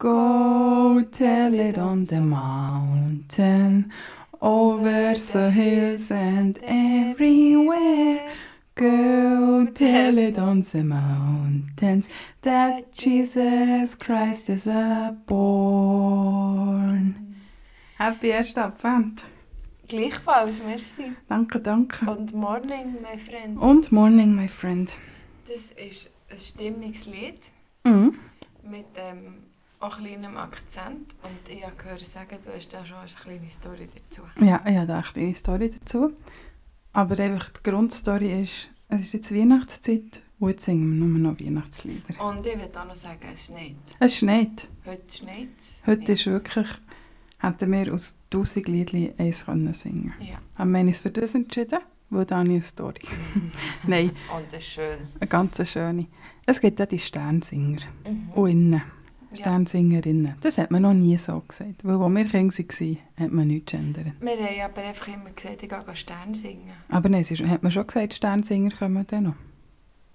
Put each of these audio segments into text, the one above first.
Go tell it on the mountain, over the hills and everywhere. Go tell it on the mountains that Jesus Christ is born. Happy erster Advent. Gleichfalls, merci. Danke, danke. Und morning, my friend. Und morning, my friend. Das ist ein Stimmungslied Mhm. mit ähm, auch kleinem Akzent. Und ich habe gehört sagen, du hast da schon eine kleine Story dazu. Ja, ich habe auch eine Story dazu. Aber einfach die Grundstory ist, es ist jetzt Weihnachtszeit und jetzt singen wir nur noch Weihnachtslieder. Und ich will auch noch sagen, es schneit. Es schneit. Heute schneit es. Heute ja. ist wirklich, hätten wir aus 1000 Liedern eins können singen Ja. Haben wir uns für das entschieden, weil da eine Story. Nein, Und es ist schön. eine ganz schöne. Es gibt ja die Sternsinger Mhm. und innen. Ja. Sternsingerinnen. Das hat man noch nie so gesagt. Weil als wir Kinder waren, hat man nichts geändert. Wir haben aber einfach immer gesagt, ich gehe Stern singen. Aber nein, ist, hat man schon gesagt, Sternsinger kommen dann noch.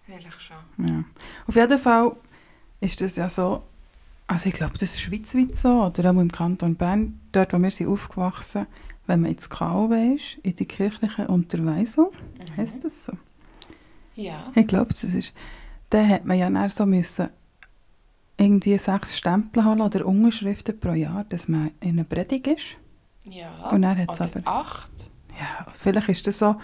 Vielleicht schon. Ja. Auf jeden Fall ist das ja so, also ich glaube, das ist schweizweit so, oder auch im Kanton Bern, dort wo wir sind aufgewachsen, wenn man ins KW ist, in die kirchliche Unterweisung, Mhm. heisst das so? Ja. Ich glaube, das ist, dann hat man ja dann so müssen irgendwie sechs Stempel holen oder Unterschriften pro Jahr, dass man in einer Predigt ist. Ja. Und dann hat's aber- acht. Ja, vielleicht ist das so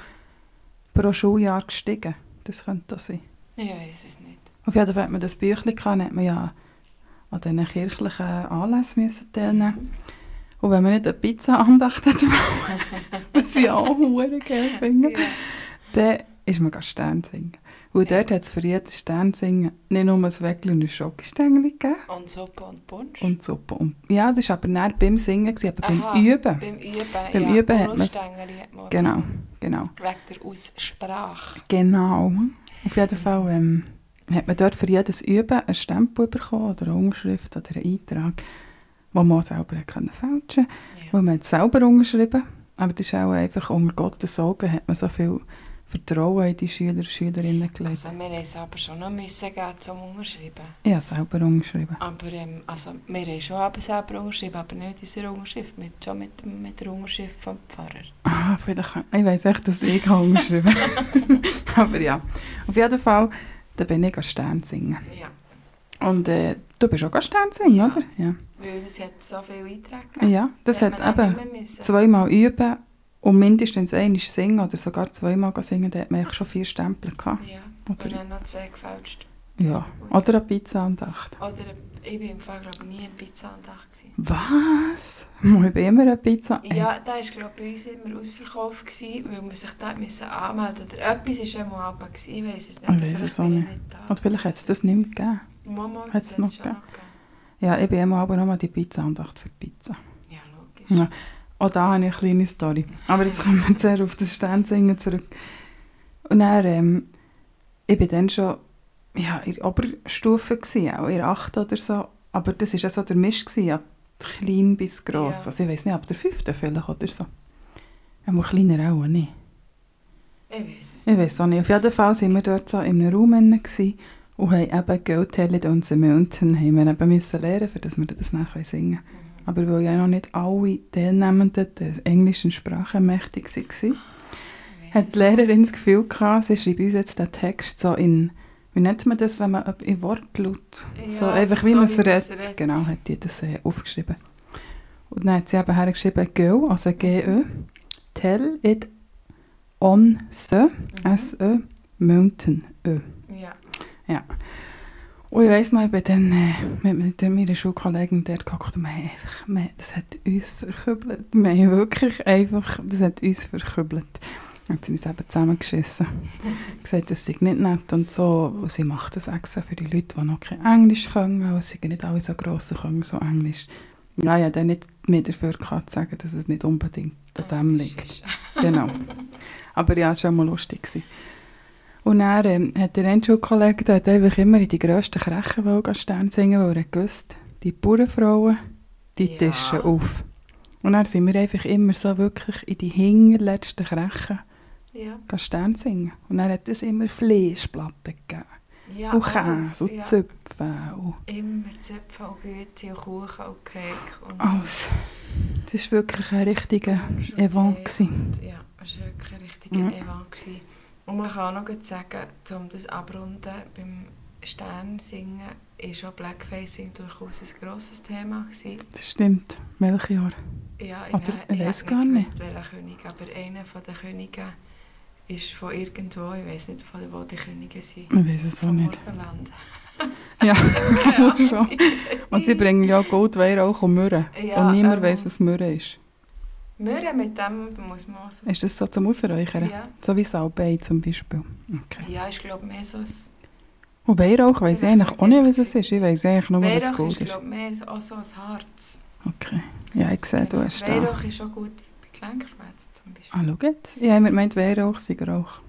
pro Schuljahr gestiegen. Das könnte das sein. Ich weiß es nicht. Auf jeden Fall hat man das Büchlein gehabt, hat man ja an diesen kirchlichen Anlässen müssen teilnehmen. Und wenn man nicht eine Pizza-Andacht hat wollen, was ich auch verdammt geil finde, Ja. dann ist man gleich Stern singen. Und Ja. dort hat es für jedes Stern singen nicht nur ein Weckl und ein Schokostängel gegeben Und Suppe und Punsch. und Suppe. Und, ja, das war aber näher beim Singen, gewesen, aber Aha, beim Üben. Beim Üben, Beim ja. Üben hat man Genau, genau. Wegen der Aussprache. Genau. Auf jeden Fall ähm, hat man dort für jedes Üben einen Stempel bekommen oder eine Unterschrift oder einen Eintrag, den man selber fälschen Ja. Weil man hat es selber unterschrieben. Aber das ist auch einfach unter Gottes Augen hat man so viel Vertrauen in die Schüler und Schülerinnen gelegt. Also wir haben es aber schon noch müssen geben, zum Unterschreiben. Habe selber unterschrieben. Aber ähm, also, wir haben schon aber selber unterschrieben, aber nicht mit unserer Unterschrift, mit, schon mit, mit der Unterschrift vom Pfarrer. Ah, vielleicht, ich weiss echt, dass ich unterschrieben Aber ja, auf jeden Fall, da bin ich Stern singen. Ja. Und äh, du bist auch Stern singen, Ja. oder? Ja. Weil es hat so viele Einträge. Ja, das hat eben... zweimal üben und mindestens einmal singen oder sogar zweimal singen, dann hat man schon vier Stempel gehabt. Ja, Oder- und dann noch zwei gefälscht. Ja. Oder eine Pizza-Andacht. Oder ich war im Fall glaube nie in Pizza-Andacht. gewesen. Was? Ich bin immer eine Pizza. Ja, da war glaube ich bei uns immer ausverkauft, gewesen, weil man sich da müssen anmelden musste. Oder etwas war Abend, gewesen, ich weiß es nicht. Ich weiss vielleicht es auch nicht. da. Und vielleicht hat es das nicht mehr gegeben. Mama, Hat's das hat es noch gegeben. Ja, ich bin immer aber noch mal die Pizza-Andacht für die Pizza. Ja, logisch. Ja. Auch da habe ich eine kleine Story. Aber jetzt kommen wir zuerst auf das Sternsingen zurück. Und dann, ähm, ich bin dann schon ja, in der Oberstufe, gewesen, auch in der 8. oder so. Aber das war ja so der Misch, gewesen, ja, klein bis gross. Ja. Also ich weiß nicht, ab der 5. vielleicht oder so. Aber kleiner auch nicht. Ich weiß es Ich weiß auch nicht. Auf jeden Fall waren wir dort so in einem Raum gewesen und haben eben «Go tell it on the mountain» haben wir eben müssen lernen, dass wir das nachher singen können. Mhm. Aber weil ja noch nicht alle Teilnehmenden der englischen Sprache mächtig waren, Ich weiss hat die Lehrerin das Gefühl gehabt, sie schreibt uns jetzt den Text so in, wie nennt man das, wenn man in Wortlaut, so Ja, einfach wie so man es redet. Genau, hat die das äh, aufgeschrieben. Und dann hat sie eben hergeschrieben «Go», also «G-Ö», «Tell it on the», Mhm. «S-Ö», «Mountain», «Ö». Ja. Ja. Und ich weiss noch, ich bin dann äh, mit, mit meiner Schulkollegin dort gehockt und wir haben einfach, wir, das hat uns verkübelt. Wir haben wirklich einfach, das hat uns verkübelt. Dann sind uns eben zusammengeschissen. gesagt, das sei nicht nett und so. Und sie macht das extra für die Leute, die noch kein Englisch können. Und sie sind nicht alle so grosse können, so Englisch. Ja, ich habe dann nicht mehr dafür gehabt, zu sagen, dass es nicht unbedingt an dem liegt. Schisch. Genau. Aber ja, es war schon mal lustig. Gewesen. Und dann ähm, hat der eine Schulkollege der hat einfach immer in die grössten Krechen Stern singen, weil er gewusst, die Bauernfrauen, die Ja. tischen auf. Und dann sind wir einfach immer so wirklich in die hinterletzten Krechen Ja. Stern singen. Und dann hat es immer Fleischplatten gegeben. Ja, und Käse und ja. Zöpfe und Immer Zöpfe und Güte und Kuchen und Cake und alles. Das war wirklich ein richtiger Event. Ja, es war wirklich ein richtiger Ja. Event. Und man kann auch noch sagen, um das abrunden, beim Sternsingen war auch Blackfacing durchaus ein grosses Thema. Gewesen. Das stimmt. Welches Jahr? Ja, ich, Oder, ich ich hab gar nicht. welcher König, aber einer von den Königen ist von irgendwo, ich weiß nicht, von wo die Könige sind. Ich weiß es auch nicht. Morgenland. Ja, schon. Und sie bringen ja Gold, Weihrauch und Myrrhe. Ja, und niemand ähm, weiß, was Myrrhe ist. Möhren mit dem muss man auch so... Ist das so zum Ausräuchern? Ja. So wie Salbei zum Beispiel. Okay. ja, ich glaube mehr so ein... Und Weihrauch weiss ich eigentlich auch nicht, was es ist. Ich weiss eigentlich nur, was Weihrauch Gold ist, ist. glaube mehr so- auch so ein Harz. Okay. Ja, ich sehe, du hast da. Weihrauch ist auch gut bei Gelenkschmerzen zum Beispiel. Ah, schau jetzt. Ich habe immer gemeint, Weihrauch sei Rauch.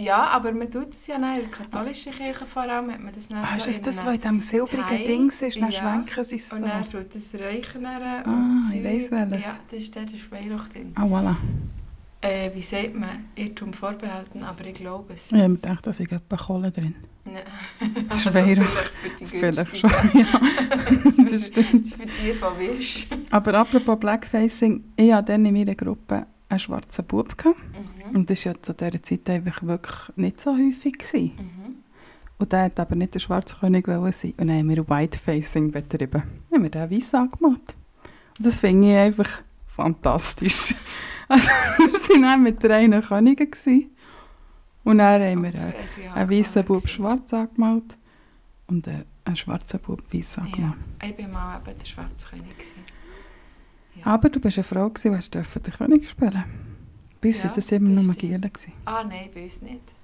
Ja, aber man tut es ja nicht. In der katholischen Kirche vor allem hat man das dann Ah, so ist das das, was in diesem silbrigen Teil? Dings ist? Dann Ja. schwenken sie es so. Und dann tut das Räuchern Ah, und ich weiss welches. Ja, das ist, dort ist Weihrauch drin. Ah, voilà. Äh, wie sagt man? Irrtum vorbehalten, aber ich glaube es. Ich habe mir gedacht, da sei etwas Kohle drin. Ja. Ist Also vielleicht für die Vielleicht schon, ja. das, das ist, stimmt. das ist für die von Wisch. Aber apropos Blackfacing, ich hatte dann in meiner Gruppe einen schwarzen Bub. Gehabt. Mhm. Und das war ja zu dieser Zeit einfach wirklich nicht so häufig. Gewesen. Mhm. Und der wollte aber nicht der schwarze König wollen sein. Und dann haben wir Whitefacing betrieben. Dann haben wir den weiss angemalt. Und das finde ich einfach fantastisch. Also, wir waren dann mit drei Königen. Gewesen. Und dann haben wir einen, ja einen weißen Bub schwarz angemalt und einen, einen schwarzen Bub weiß Ja, angemalt. ich war mal eben der schwarze König. Ja. Aber du bist eine Frau, gewesen, du durfte den König spielen. Bei uns Ja, waren das immer nur gewesen. Ah nein, bei uns nicht.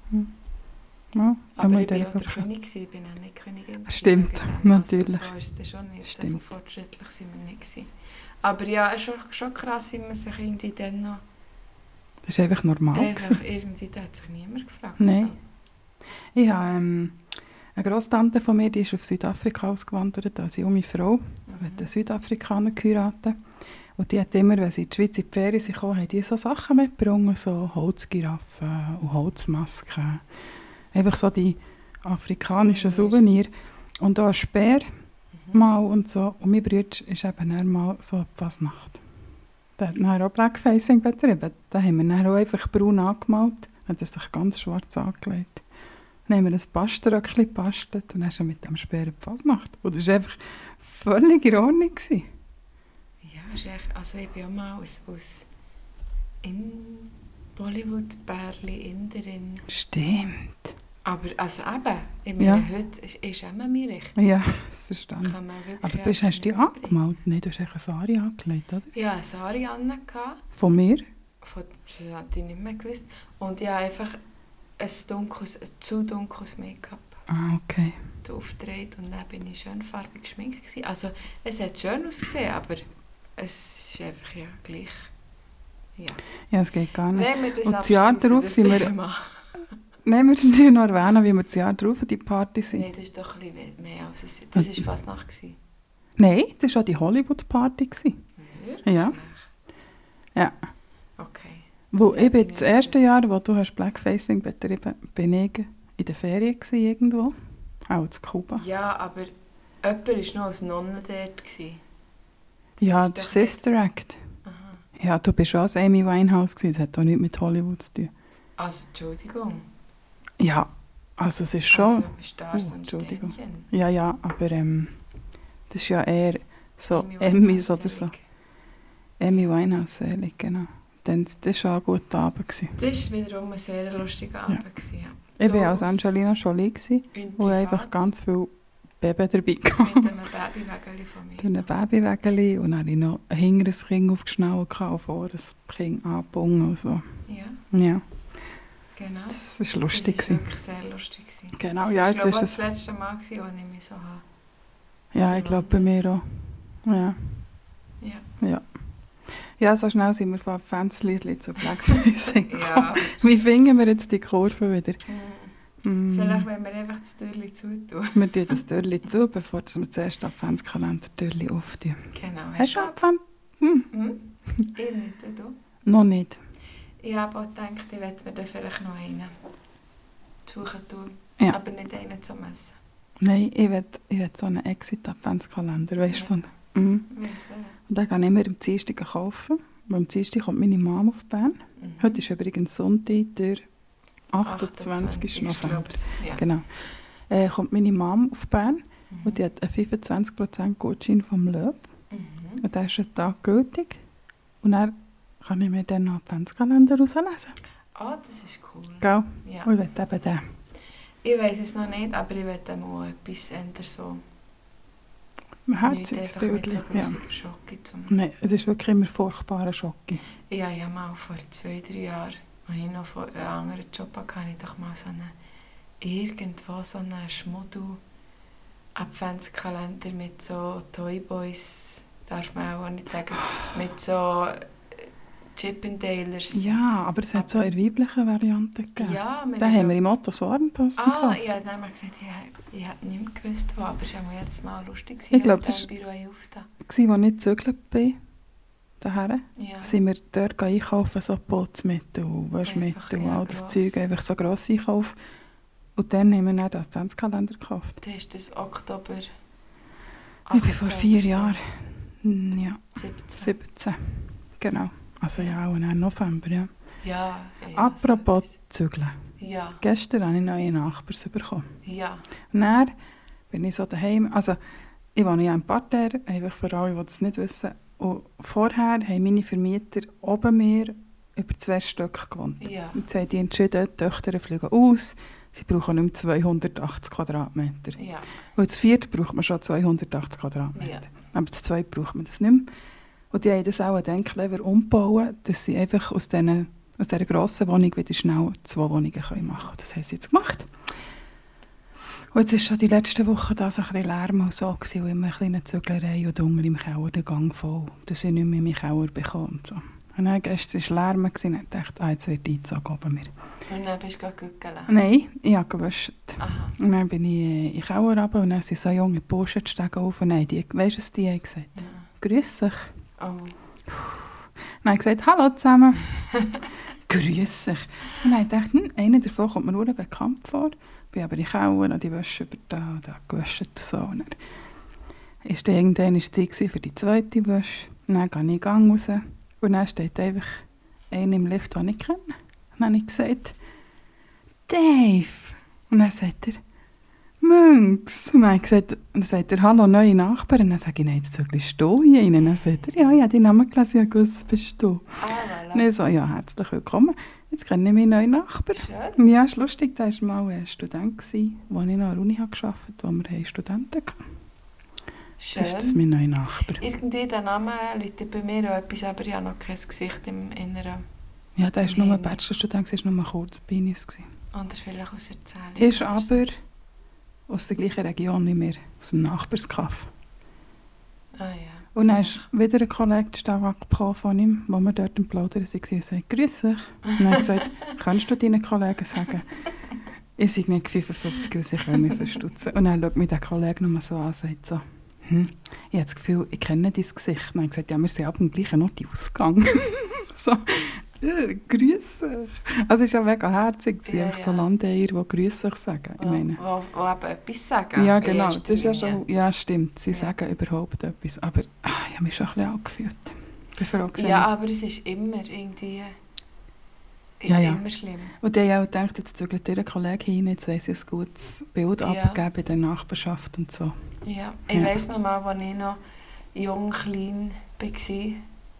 Ja, Aber ich war auch der. König, ich bin auch nicht Königin. Stimmt, natürlich. Also, so ist es schon nicht, so Stimmt. fortschrittlich sind wir nicht. Gewesen. Aber ja, es ist schon, krass, wie man sich irgendwie dann noch... Das war einfach normal. Einfach irgendwie, da hat sich niemand gefragt. Nein. Ich habe ähm, eine Grosstante von mir, die ist auf Südafrika ausgewandert, als junge Frau. Die hat einen Mhm. Südafrikaner geheiratet. Und die hat immer, wenn sie in die Schweiz in die Ferien sind, gekommen, haben die so Sachen mitgebracht, so Holzgiraffen und Holzmasken. Einfach so die afrikanischen Souvenir. Souvenir. Und auch ein Speer Mhm. mal und so. Und mein Bruder ist eben mal so eine Fasnacht. Der hat dann auch Blackfacing betrieben. Da haben wir dann auch einfach braun angemalt. Hat er sich ganz schwarz angelegt. Dann haben wir ein Pasteröckchen gebastelt und dann er mit dem Speer in die Fasnacht. Und das war einfach völlig in Ordnung. Gewesen. Ist echt, also ich bin auch mal aus, aus in Bollywood-Bärli Inderin. Stimmt. Aber also eben, ich meine, Ja. heute ist, ist immer mir richtig. Ja, das verstehe ich. Aber bist, hast du dich angemalt? Nein, du hast eine Sari angelegt, oder? Ja, eine Sari an, Von mir? von das hatte ich nicht mehr gewusst. Und ich habe einfach ein dunkles, ein zu dunkles Make-up Ah, okay. aufgetragen und dann bin ich schön farbig geschminkt. Gewesen. Also es hat schön ausgesehen, aber es ist einfach ja gleich. Ja. Ja, es geht gar nicht. Wenn wir das Und das Jahr darauf sind wir-. Nehmen wir natürlich noch erwähnen, wie wir das Jahr drauf an die Party sind. Nein, das ist doch ein bisschen mehr als es Das war fast Nacht. gewesen. Nein, das war auch die Hollywood-Party. Wirklich? Ja. Ja. Okay. Wo Das ich bin das erste gewusst. Jahr, wo du hast Blackfacing betrieben bin ich in der Ferien gewesen, irgendwo. Auch in Kuba. Ja, aber jemand war noch als Nonne dort. Gewesen. Das ja, der Sister Act. Aha. Ja, du bist auch als Amy Winehouse gewesen. Das hat auch nichts mit Hollywood zu tun. Also, Entschuldigung. Ja, also es ist schon... Also, Stars Oh, und Entschuldigung. Sternchen. Ja, ja, aber ähm, das ist ja eher so Emmys oder so. Amy Winehouse, selig, genau. Dann, das war auch ein guter Abend. Gewesen. Das war wiederum ein sehr lustiger Abend. gewesen, Ja. Ich war als Angelina Jolie, gewesen, wo einfach ganz viel Baby dabei Mit hatten. einem Babywägeli von mir. Durch ein Babywägeli und dann hatte ich noch ein hinteres Kind aufgeschnallt gehabt und vor das Kind angebunden und so. Ja, Ja, genau. das war Das lustig. war gewesen. wirklich sehr lustig. Genau, ja, ich jetzt glaube, ist das es... letzte Mal, als ich mich so habe. Ja, ich glaube bei mir auch. Ja. Ja. Ja. Ja, so schnell sind wir von Fansliedli zu Blackfacing ja. Wie finden wir jetzt die Kurve wieder? Hm. Mm. Vielleicht, wenn wir einfach das Türchen zutun. Wir tun das Türli zu, bevor wir zuerst Adventskalender Türli auftun. Genau. Hast du Advent? Hm, Hm? Ich nicht, und du? noch nicht. Ich habe auch gedacht, ich werde mir da vielleicht noch einen suchen tun. Ja. Aber nicht einen zum Essen. Nein, ich will, ich will so einen Exit-Adventskalender, weißt du, Ja. von... Mhm. Wer? Und den gehe ich immer am Dienstag kaufen. Weil am Dienstag kommt meine Mom auf Bern. Mhm. Heute ist übrigens Sonntag, der 28. November. glaub's. Ja. Genau. Äh, kommt meine Mom auf Bern Mhm. und die hat einen 25% Gutschein vom Löb. Mhm. Und der ist einen Tag gültig. Und dann kann ich mir dann noch Adventskalender rauslesen. Ah, das ist cool. Gell? Ja. Und ich will eben den. Ich weiß es noch nicht, aber ich werde mal etwas ändern, so. Ein Nicht herziges einfach mit so. Ja. Schocke zum... Nein, es ist wirklich immer furchtbarer Schock. Ja, ich habe mal vor zwei, drei Jahren, als ich noch von einem anderen Job hatte, hatte ich doch mal so einen, irgendwo so einen Schmuddel Adventskalender mit so Toyboys, darf man auch nicht sagen, mit so äh, Chippendalers. Ja, aber es hat so eine weibliche Variante gegeben. ja wir Den haben wir im Otto Sorenposten Ah, gekauft. ich habe mal gesagt, ich, ich hätte nicht mehr gewusst, wo, aber es war jetzt mal lustig, Ich glaub, wenn das im Büro aufgetan. Gewesen, Als ich gezögert bin, daher, Ja. sind wir dort einkaufen, so Putzmittel, Waschmittel, ja, all das gross. Zeug, einfach so gross Einkauf. Und dann haben wir dann den Adventskalender gekauft. Dann ist das Oktober Ich bin vor 18 vier so. Jahren, hm, ja, 17. 17, genau. Also ja, und dann November, ja. Ja, ja Apropos so zügeln. Ja, Gestern habe ich neue Nachbars bekommen. ja. Und dann bin ich so daheim, also ich wohne ja im Parterre, einfach für alle, die das nicht wissen. Und vorher haben meine Vermieter oben mir über zwei Stück gewohnt. Ja. Jetzt haben die entschieden, die Töchter fliegen aus, sie brauchen nicht mehr 280 Quadratmeter. Ja, Und das vierte braucht man schon 280 Quadratmeter. ja. Aber das zweite braucht man das nicht mehr. Und die haben das auch dann clever umgebaut, dass sie einfach aus, diesen, aus dieser grossen Wohnung wieder schnell zwei Wohnungen können machen können. Das haben sie jetzt gemacht. Und jetzt war schon die letzten Wochen da so ein bisschen Lärm und so, gewesen, und immer eine Züglerei und unten im Keller der Gang voll, dass ich nicht mehr in meinen Keller bekomme. Und, so. und dann gestern war Lärm und ich dachte, ah, jetzt wird eingezogen oben mir. Und dann bist du gegangen. Nein, ich habe gewaschen. Aha. Und dann bin ich in den Keller runter und dann sind so junge Burschen die Stege auf und nein, die, weißt du, was die haben gesagt? Ja. Grüß dich. Oh. Dann habe ich gesagt, hallo zusammen. Grüß dich. Und dann habe ich hm, einer davon kommt mir nur bekannt vor. Bin aber in Keller und die Wäsche über da da gewaschen und so. Und dann war dann irgendwann die Zeit für die zweite Wäsche. Und dann gehe ich in den Gang raus und dann steht einfach einer im Lift, den ich kenne. Und dann habe ich gesagt, Dave. Und dann sagt er, Münks. Und dann gesagt, dann sagt er, hallo, neue Nachbarn. Und dann sage ich, nein, jetzt sollst du hier rein. Dann sagt er, ja, ich habe deinen Namen gelesen, ich wusste, das bist du. Ah, voilà. ich so, ja, herzlich willkommen. Jetzt kenne ich meinen neuen Nachbarn. Schön. Ja, ist lustig, der war mal ein Student, wo ich noch an der Uni gearbeitet habe, wo wir Studenten hatten. Schön. Das ist das mein neuer Nachbar. Irgendwie der Name läutet bei mir auch etwas, aber ich habe noch kein Gesicht im Inneren. Ja, der war nur ein Bachelorstudent, er war nur kurz bei uns. Oder vielleicht aus Erzählung. Ist aber aus der gleichen Region wie wir, aus dem Nachbarskaff. Ah ja. Und dann ist wieder ein Kollege gekommen von ihm, wo wir dort im Plaudern waren, und sagte, «Grüß dich.» Und dann hat er gesagt, «Kannst du deinen Kollegen sagen?» Ich sei nicht 55, weil ich will nicht so stutzen. Und dann schaut mich der Kollege noch so an und sagt so, hm, ich habe das Gefühl, ich kenne dein Gesicht. Und habe ich gesagt, ja, wir sind ab dem gleichen Ort ausgegangen. so, äh, «Grüß dich.» Also es war ja mega herzig, Ja, ja, so. Landeier, die «Grüß dich» sagen. Ich Wo, meine, wo, wo eben etwas sagen. ja, in genau. Das ist ja, schon, ja, stimmt. Sie Ja. sagen überhaupt etwas. Aber ah, ich habe mich schon ein bisschen angefühlt. Ja, aber es ist immer irgendwie... Ja, ja. Immer schlimm. Und ich habe auch gedacht, jetzt zügelt ihr Kollege hin, jetzt weiss ich ein gutes Bild Ja. abgeben bei der Nachbarschaft und so. Ja, ich Ja. weiss noch mal, als ich noch jung, klein war,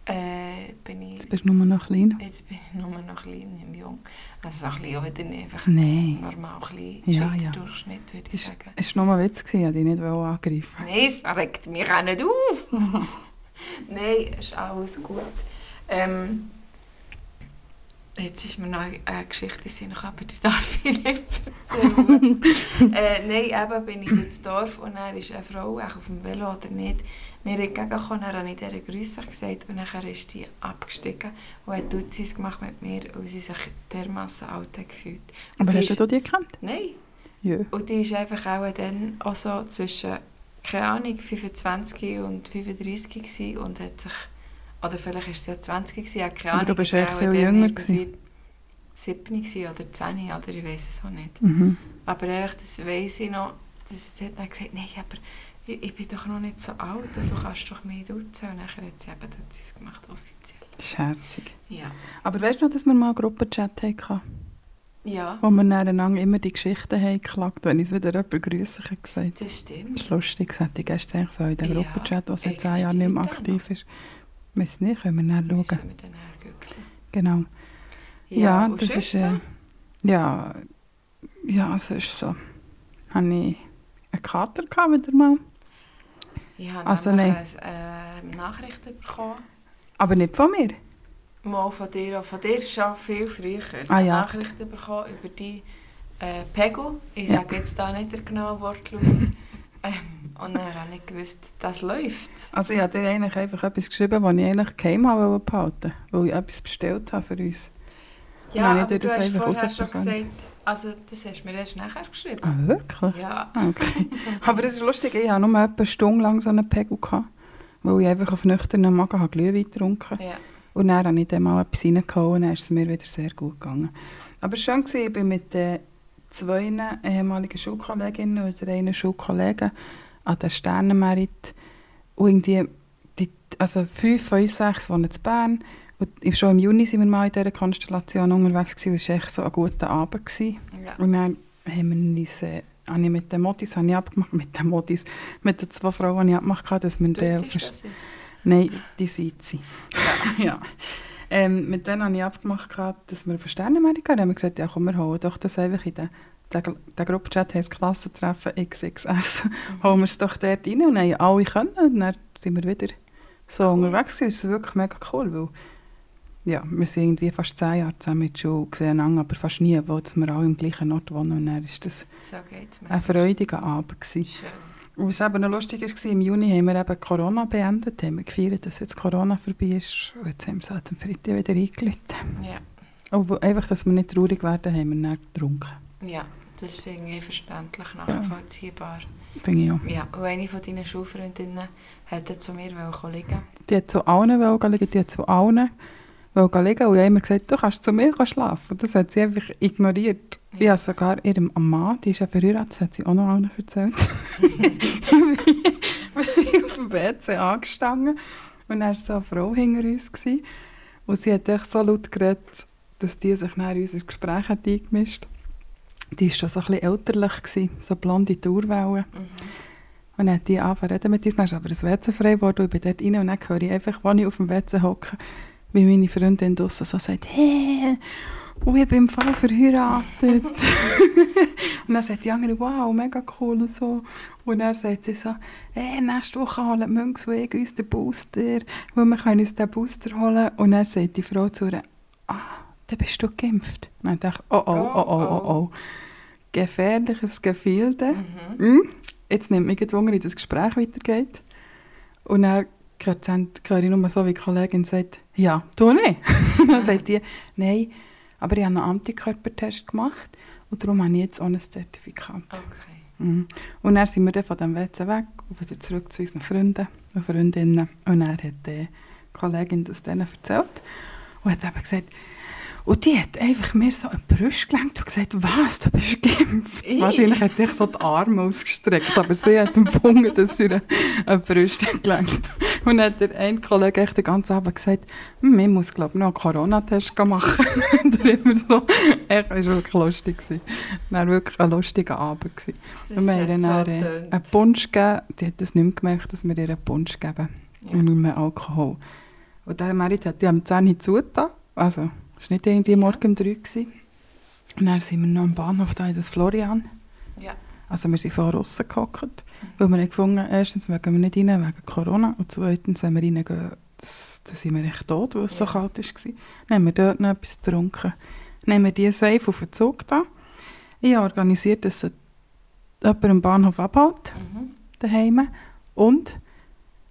äh, bin ich... Jetzt bist du nur noch klein. Jetzt bin ich nur noch klein im Jung. Also so ein bisschen auch wieder nicht einfach Nein. normal klein. Ja, ja. Durchschnitt, würde ich Es sagen. war nur ein Witz, ich wollte dich nicht angreifen. Nein, es regt mich auch nicht auf. Nein, ist alles gut. Ähm, jetzt ist mir noch eine Geschichte in aber die darf ich nicht erzählen. äh, nein, eben bin ich durchs Dorf und dann ist eine Frau, auch auf dem Velo oder nicht, mir entgegengekommen, habe ich dieser Grüße gesagt und dann ist die abgestiegen und hat Dutzis gemacht mit mir, weil sie sich dermassen alt hat gefühlt. Und Aber hast ist- du die gekannt? Nein. Ja. Und die ist einfach auch dann auch so zwischen, keine Ahnung, 25 und 35 gewesen und hat sich, oder vielleicht war sie ja 20 gewesen, hat keine Aber Ahnung. du bist hat echt viel jünger irgendwie 7 gewesen oder 10 oder ich weiß es auch nicht. Mhm. Aber echt, das weiss ich noch, sie hat dann gesagt, nein, aber ich, ich bin doch noch nicht so alt und du kannst doch mehr duzen. Und nachher hat sie eben Duzis gemacht, offiziell. Das ist herzig. Ja. Aber weißt du noch, dass wir mal einen Gruppenchat hatten? Ja, Wo wir nebeneinander immer die Geschichten haben geklagt, wenn uns wieder jemand hat gesagt. das stimmt. Das ist lustig, das hätte ich gestern eigentlich so in dem Ja, Gruppenchat, der seit zehn Jahren nicht mehr aktiv ist. Ich weiß nicht, können wir dann schauen. Müssen wir dann hergüchseln. Genau. Ja, und das ist... Äh, ja, ja, es ist so. Habe ich einen Kater gehabt wieder mal. Ich habe Also nein. eine äh, Nachricht bekommen. Aber nicht von mir. Mal von dir, auch von dir schon viel früher. Ah, ja. Nachrichten bekommen über die äh, Pegel. Ich Ja. sage jetzt da nicht den genauen Wortlaut. ähm, und dann habe ich gewusst, das läuft. Also ich habe dir eigentlich einfach etwas geschrieben, das ich eigentlich geheim behalten weil ich etwas bestellt habe für uns. Ja, ich aber du hast vorher schon gesagt, also das hast du mir erst nachher geschrieben. Ah, wirklich? Ja. Ah, okay. Aber das ist lustig, ich hatte nur etwa eine Stunde lang so einen Pegel, gehabt, weil ich einfach auf nüchternen Magen habe Glühwein getrunken ja. Und dann habe ich dann mal etwas reingehauen und dann ist es mir wieder sehr gut gegangen. Aber war schön, gewesen, ich bin mit den zwei ehemaligen Schulkolleginnen oder einer Schulkollegen an den Sternenmerit. Und irgendwie, die, also fünf von uns sechs wohnen in Bern. Und schon im Juni waren wir mal in dieser Konstellation unterwegs gewesen. Es war echt so ein guter Abend. Gewesen. ja. Und dann haben wir uns, äh, habe ich mit den Modis habe ich abgemacht, mit den Modis, mit den zwei Frauen habe ich abgemacht, dass wir Du ziehst das in. Nein, die sind sie. ja. Ähm, mit denen habe ich abgemacht, dass wir auf Sternenmeldung gehen. Dann haben wir gesagt, ja komm, wir holen doch das einfach in den... Der, der Gruppenchat heisst Klassentreffen XXS. holen wir es doch dort rein und dann haben alle können. Und dann sind wir wieder so unterwegs gewesen. Das ist wirklich mega cool, weil... Ja, wir sind irgendwie fast zehn Jahre zusammen in der Schule, sehen einander, aber fast nie, weil wir alle im gleichen Ort wohnen. Und dann war das So ein freudiger Abend. Gewesen. Schön. Und was eben noch lustig war, im Juni haben wir eben Corona beendet, haben wir gefeiert, dass jetzt Corona vorbei ist. Und jetzt haben wir es halt am Freitag wieder eingeläutet. Ja. Und wo- einfach, dass wir nicht traurig werden, haben wir dann getrunken. ja, das finde ich verständlich, nachvollziehbar. Finde ich auch. Ja, und eine von deinen Schulfreundinnen hat zu mir liegen Die hat zu allen liegen, die hat zu allen liegen. Und ich immer gesagt, du kannst zu mir schlafen. Und das hat sie einfach ignoriert. Ich habe sogar ihrem Mann, die ist ja verheiratet, hat sie auch noch allen erzählt. wir sind auf dem WC angestanden und dann war so eine Frau hinter uns. Gewesen. Und sie hat echt so laut geredet, dass die sich nach in unser Gespräch hat eingemischt Die war schon so ein bisschen elterlich, gewesen, so blonde Tourwellen. Mhm. Und dann hat die angefangen zu reden mit uns, dann ist aber das WC frei geworden und ich bin dort rein und dann höre ich einfach, als ich auf dem WC hocke, wie meine Freundin draussen so sagt, hey, und ich bin im Fall verheiratet. und dann sagt die andere, wow, mega cool und so. Und dann sagt sie so, hey, nächste Woche holen Münks und ich uns den Booster, weil wir können uns den Booster holen. Und dann sagt die Frau zu ihr, ah, dann bist du geimpft. Und dann dachte ich, oh, oh, oh, oh, oh, oh. Gefährliches Gefilde. Mhm. Hm? Jetzt nimmt mich Wunder, wie das Gespräch weitergeht. Und dann höre ich nur so, wie die Kollegin sagt, ja, du nicht. dann sagt die, nein, aber ich habe einen Antikörpertest gemacht und darum habe ich jetzt auch ein Zertifikat. Okay. Mhm. Und dann sind wir dann von diesem WC weg und wieder zurück zu unseren Freunden und Freundinnen. Und dann hat die Kollegin das denen erzählt und hat eben gesagt, und die hat einfach mir so eine Brust gelenkt und gesagt, was, du bist geimpft. Ih. Wahrscheinlich hat sich so die Arme ausgestreckt, aber sie hat empfunden, dass sie ihr eine Brust gelenkt Und dann hat der eine Kollege echt den ganzen Abend gesagt, hm, ich muss glaube ich noch einen Corona-Test machen. und dann immer so, echt, es war wirklich lustig. gewesen. Dann wirklich ein lustiger Abend. Gewesen. Das Und wir haben so dann getönt. einen Punsch gegeben. Die hat das nicht mehr gemerkt, dass wir ihr einen Punsch geben. Ja. Und nicht mehr Alkohol. Und der Merit hat die am 10 Uhr zugetan. Also, es war nicht irgendwie morgen um 3 Uhr. gewesen. Und dann sind wir noch am Bahnhof da in das Florian. Ja. Also wir sind vor aussen gehockt, weil wir haben gefunden, erstens mögen wir nicht rein wegen Corona und zweitens, wenn wir reingehen, dann sind wir echt tot, weil es so Ja. kalt war. Dann haben wir dort noch etwas getrunken. Dann haben wir die safe auf den Zug da. Ich habe organisiert, dass jemand am Bahnhof abholt, Mhm. daheim. Und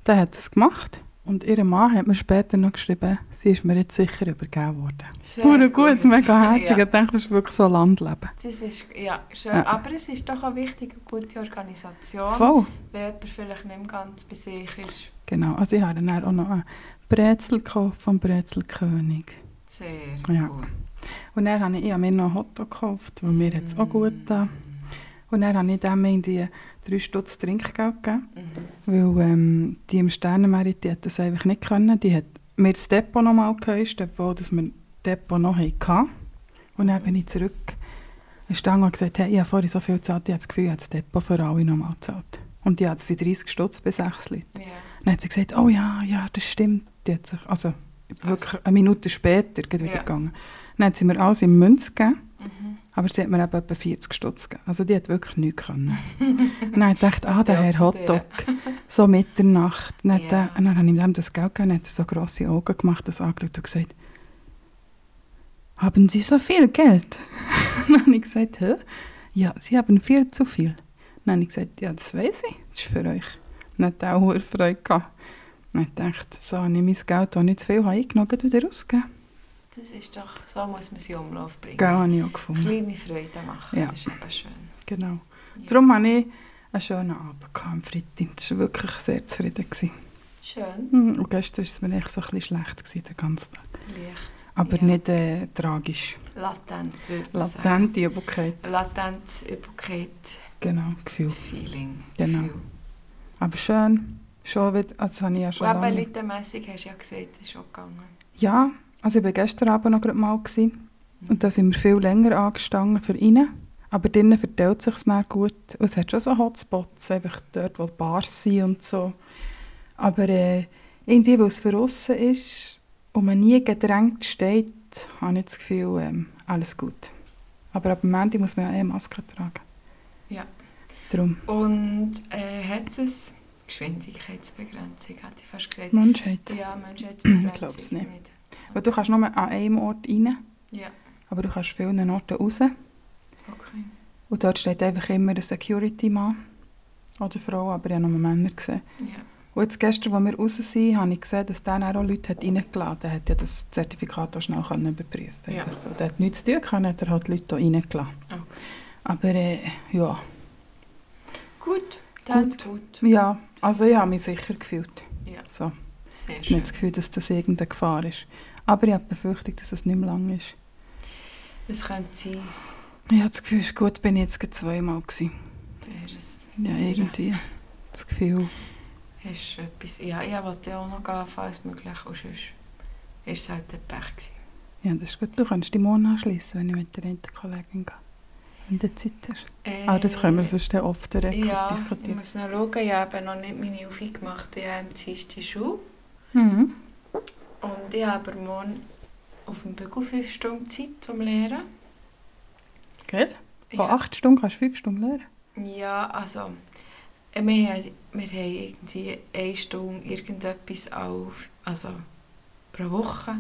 der hat es gemacht. Und ihr Mann hat mir später noch geschrieben, sie ist mir jetzt sicher übergeben worden. Sehr Sehr gut, mega herzig. Ja. Ich dachte, das ist wirklich so Landleben. Das ist ja, schön. Ja. Aber es ist doch auch wichtig, eine gute Organisation, Voll. wenn jemand vielleicht nicht mehr ganz bei sich ist. Genau, also ich habe dann auch noch einen Brezel gekauft vom Brezelkönig. Sehr Ja. gut. Und dann habe ich, ich habe mir noch einen Hotdog gekauft, weil mir jetzt auch gut da. Und dann habe ich dem irgendwie drei Stutz Trinkgeld gegeben, Mhm. weil ähm, die im Sternenmerit, die hat das einfach nicht können. Die hat mir das Depot nochmal gehäust, obwohl dass wir das Depot noch hatten. Und dann bin ich zurück in Stange und gesagt, hey, ich habe vorhin so viel gezahlt, ich habe das Gefühl, ich habe das Depot für alle nochmal gezahlt. Und die hat sie 30 Stutz bei 6 Leuten. Ja. Dann hat sie gesagt, oh ja, ja, das stimmt. Die hat sich, also wirklich eine Minute später geht wieder Ja. gegangen. Dann hat sie mir alles in Münz gegeben, Mhm. Aber sie hat mir eben etwa 40 Stutz gegeben. Also die hat wirklich nichts können. Und dann habe ich gedacht, ah, der Herr Hotdog, so Mitternacht. Dann, hat Ja. und dann habe ich ihm das Geld gegeben, dann hat so grosse Augen gemacht, das angeschaut und gesagt, haben Sie so viel Geld? dann habe ich gesagt, hä? Ja, Sie haben viel zu viel. Dann habe ich gesagt, ja, das weiß ich, das ist für euch. Dann hat er auch Freude gehabt. Dann habe ich gedacht, so habe ich mein Geld, das nicht zu viel habe, eingenommen, gleich wieder ausgegeben. Das ist doch, so muss man sie in Umlauf bringen. Geld habe ich auch gefunden. Kleine Freude machen, Ja. das ist eben schön. Genau. Ja. Darum hatte ich einen schönen Abend am Freitag. Das war wirklich sehr zufrieden. Gewesen. Schön, Mhm, Und gestern war es mir echt so ein bisschen schlecht, gewesen, den ganzen Tag. leicht. Aber Ja. nicht äh, tragisch. Latent, würde man sagen. Latente Übelkeit. Latentes Übelkeit, Genau, Gefühl. das Feeling. Genau. Gefühl. Aber schön. Schon wieder, also habe ich ja schon Und eben lange. Leute-mässig hast du ja gesagt, das ist schon gegangen. Ja, also ich war gestern Abend noch gerade mal. Gewesen. Und da sind wir viel länger angestanden für innen. Aber drinnen verteilt sich es dann gut. Und es hat schon so Hotspots, einfach dort, wo die Bars sind und so. Aber äh, irgendwie, weil es für aussen ist und man nie gedrängt steht, habe ich das Gefühl, ähm, alles gut. Aber ab dem Ende muss man ja eh eine Maske tragen. Ja. Darum, Und äh, hat es eine Geschwindigkeitsbegrenzung, hätte ich fast gesagt. Menschheit. Ja, Menschheitsbegrenzung Ich glaub's nicht. Weil du kannst nur an einem Ort rein, Ja, aber du kannst vielen Orten raus. okay. Und dort steht einfach immer ein Security-Mann oder Frau, aber ich habe nur Männer gesehen. Ja. Und jetzt gestern, als wir raus sind, habe ich gesehen, dass der auch Leute hat reingeladen hat. Er hat ja das Zertifikat auch schnell können überprüfen Ja. Also, der hat nichts zu tun gehabt, hat er halt Leute hier reingeladen. Okay. Aber äh, ja, Gut, dann gut. ja, also ich habe mich sicher gefühlt. Ja, So, sehr ich habe schön. nicht das Gefühl, dass das irgendeine Gefahr ist. Aber ich habe die Befürchtung, dass es nicht mehr lang ist. Es könnte sein, Ich habe das Gefühl, es ist gut, bin ich jetzt zweimal gewesen. Ja, irgendwie. Das Gefühl. ist etwas... Ja, ich wollte auch noch gehen, falls möglich. Und sonst war es halt ein Pech. Gewesen. Ja, das ist gut. Du kannst dich morgen anschließen, wenn ich mit der einen Kollegin gehe. Wenn du Zeit hast. Äh, Aber das können wir sonst oft Ja, ich diskutieren. muss noch schauen. Ich habe noch nicht meine Aufgabe gemacht. Ich habe am Dienstag Schule. Mhm. Und ich habe aber morgen auf dem Bügel fünf Stunden Zeit zum Lehren. Gell? Von Ja. acht Stunden kannst du fünf Stunden lernen. Ja, also äh, wir, haben- wir haben irgendwie eine Stunde irgendetwas auf, also pro Woche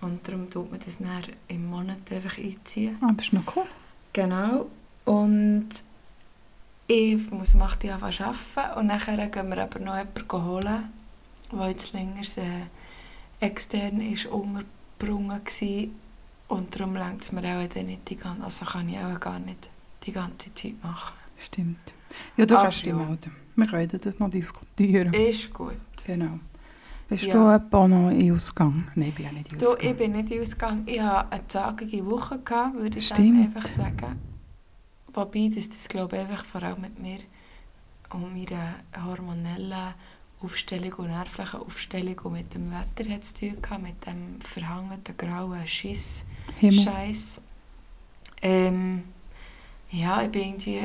und darum tut man das dann im Monat einfach einziehen. Ah, das ist noch cool. Genau. Und ich muss um 8 Uhr arbeiten und nachher gehen wir aber noch jemanden holen, der jetzt länger extern ist untergebrungen. Und darum längt es mir auch dann nicht die ganze Also kann ich auch gar nicht die ganze Zeit machen. Stimmt. Ja, du Aber kannst dich ja. melden. Wir können das noch diskutieren. Ist gut. Genau. Bist Ja. du etwa noch in Ausgang? Nein, ich bin ja nicht in Du, Ausgang. ich bin nicht ausgegangen. Ich hatte eine zagige Woche, gehabt, würde ich einfach sagen. Wobei das, das glaube ich einfach vor allem mit mir und meiner hormonellen Aufstellung und nervlichen Aufstellung und mit dem Wetter hat es zu tun gehabt, mit dem verhangenen grauen Schiss Himmel. Scheiß. Ähm, ja, ich bin irgendwie,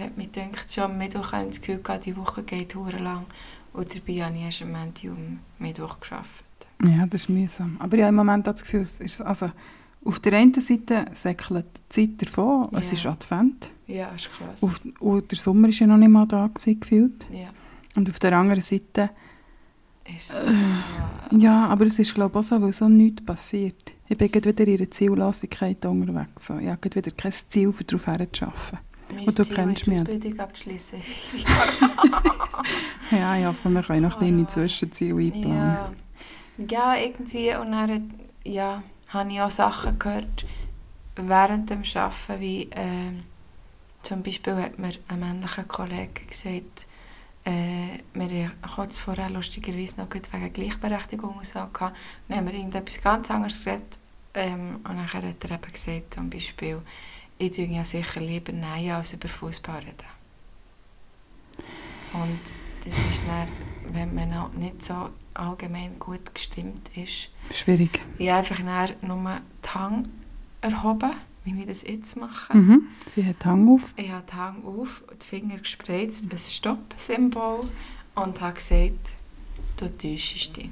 hat mich gedacht, schon am Mittwoch habe ich das Gefühl gehabt, die Woche geht hure lang. Und dabei habe ich erst am Montag um Mittwoch gearbeitet. Ja, das ist mühsam. Aber ich habe im Moment auch das Gefühl, es ist, also, auf der einen Seite säckelt die Zeit davon, es Ja. ist Advent. Ja, ist krass. Auf, und der Sommer ist ja noch nicht mal da gewesen, gefühlt. Ja, Und auf der anderen Seite, ist so. Äh, ja, aber es ist glaube ich auch so, weil so nichts passiert. Ich bin wieder in einer Ziellosigkeit unterwegs. So. Ich habe wieder kein Ziel, um darauf hinzuschaffen. Mein Und du Ziel kennst mich. Ausbildung abzuschließen. Ja, ich hoffe, wir können noch deine Ah. Zwischenziele einplanen. ja. ja, irgendwie. Und dann ja, habe ich auch Sachen gehört während dem Arbeiten, wie ähm, zum Beispiel hat mir ein männlicher Kollege gesagt, äh, wir haben kurz vorher lustigerweise noch wegen Gleichberechtigung so gehabt. Dann haben wir irgendetwas ganz anderes geredet. Ähm, und dann hat er eben gesagt, zum Beispiel, ich tue ja sicher lieber Nein als über Fußball reden. Und das ist dann, wenn man noch nicht so allgemein gut gestimmt ist, Schwierig. ich einfach dann nur die Hand erhoben, wie ich das jetzt mache. Mhm. Sie hat Hang auf. Ich habe die Hand auf, die Finger gespreizt, ein Stopp-Symbol und habe gesagt, du täuschst dich.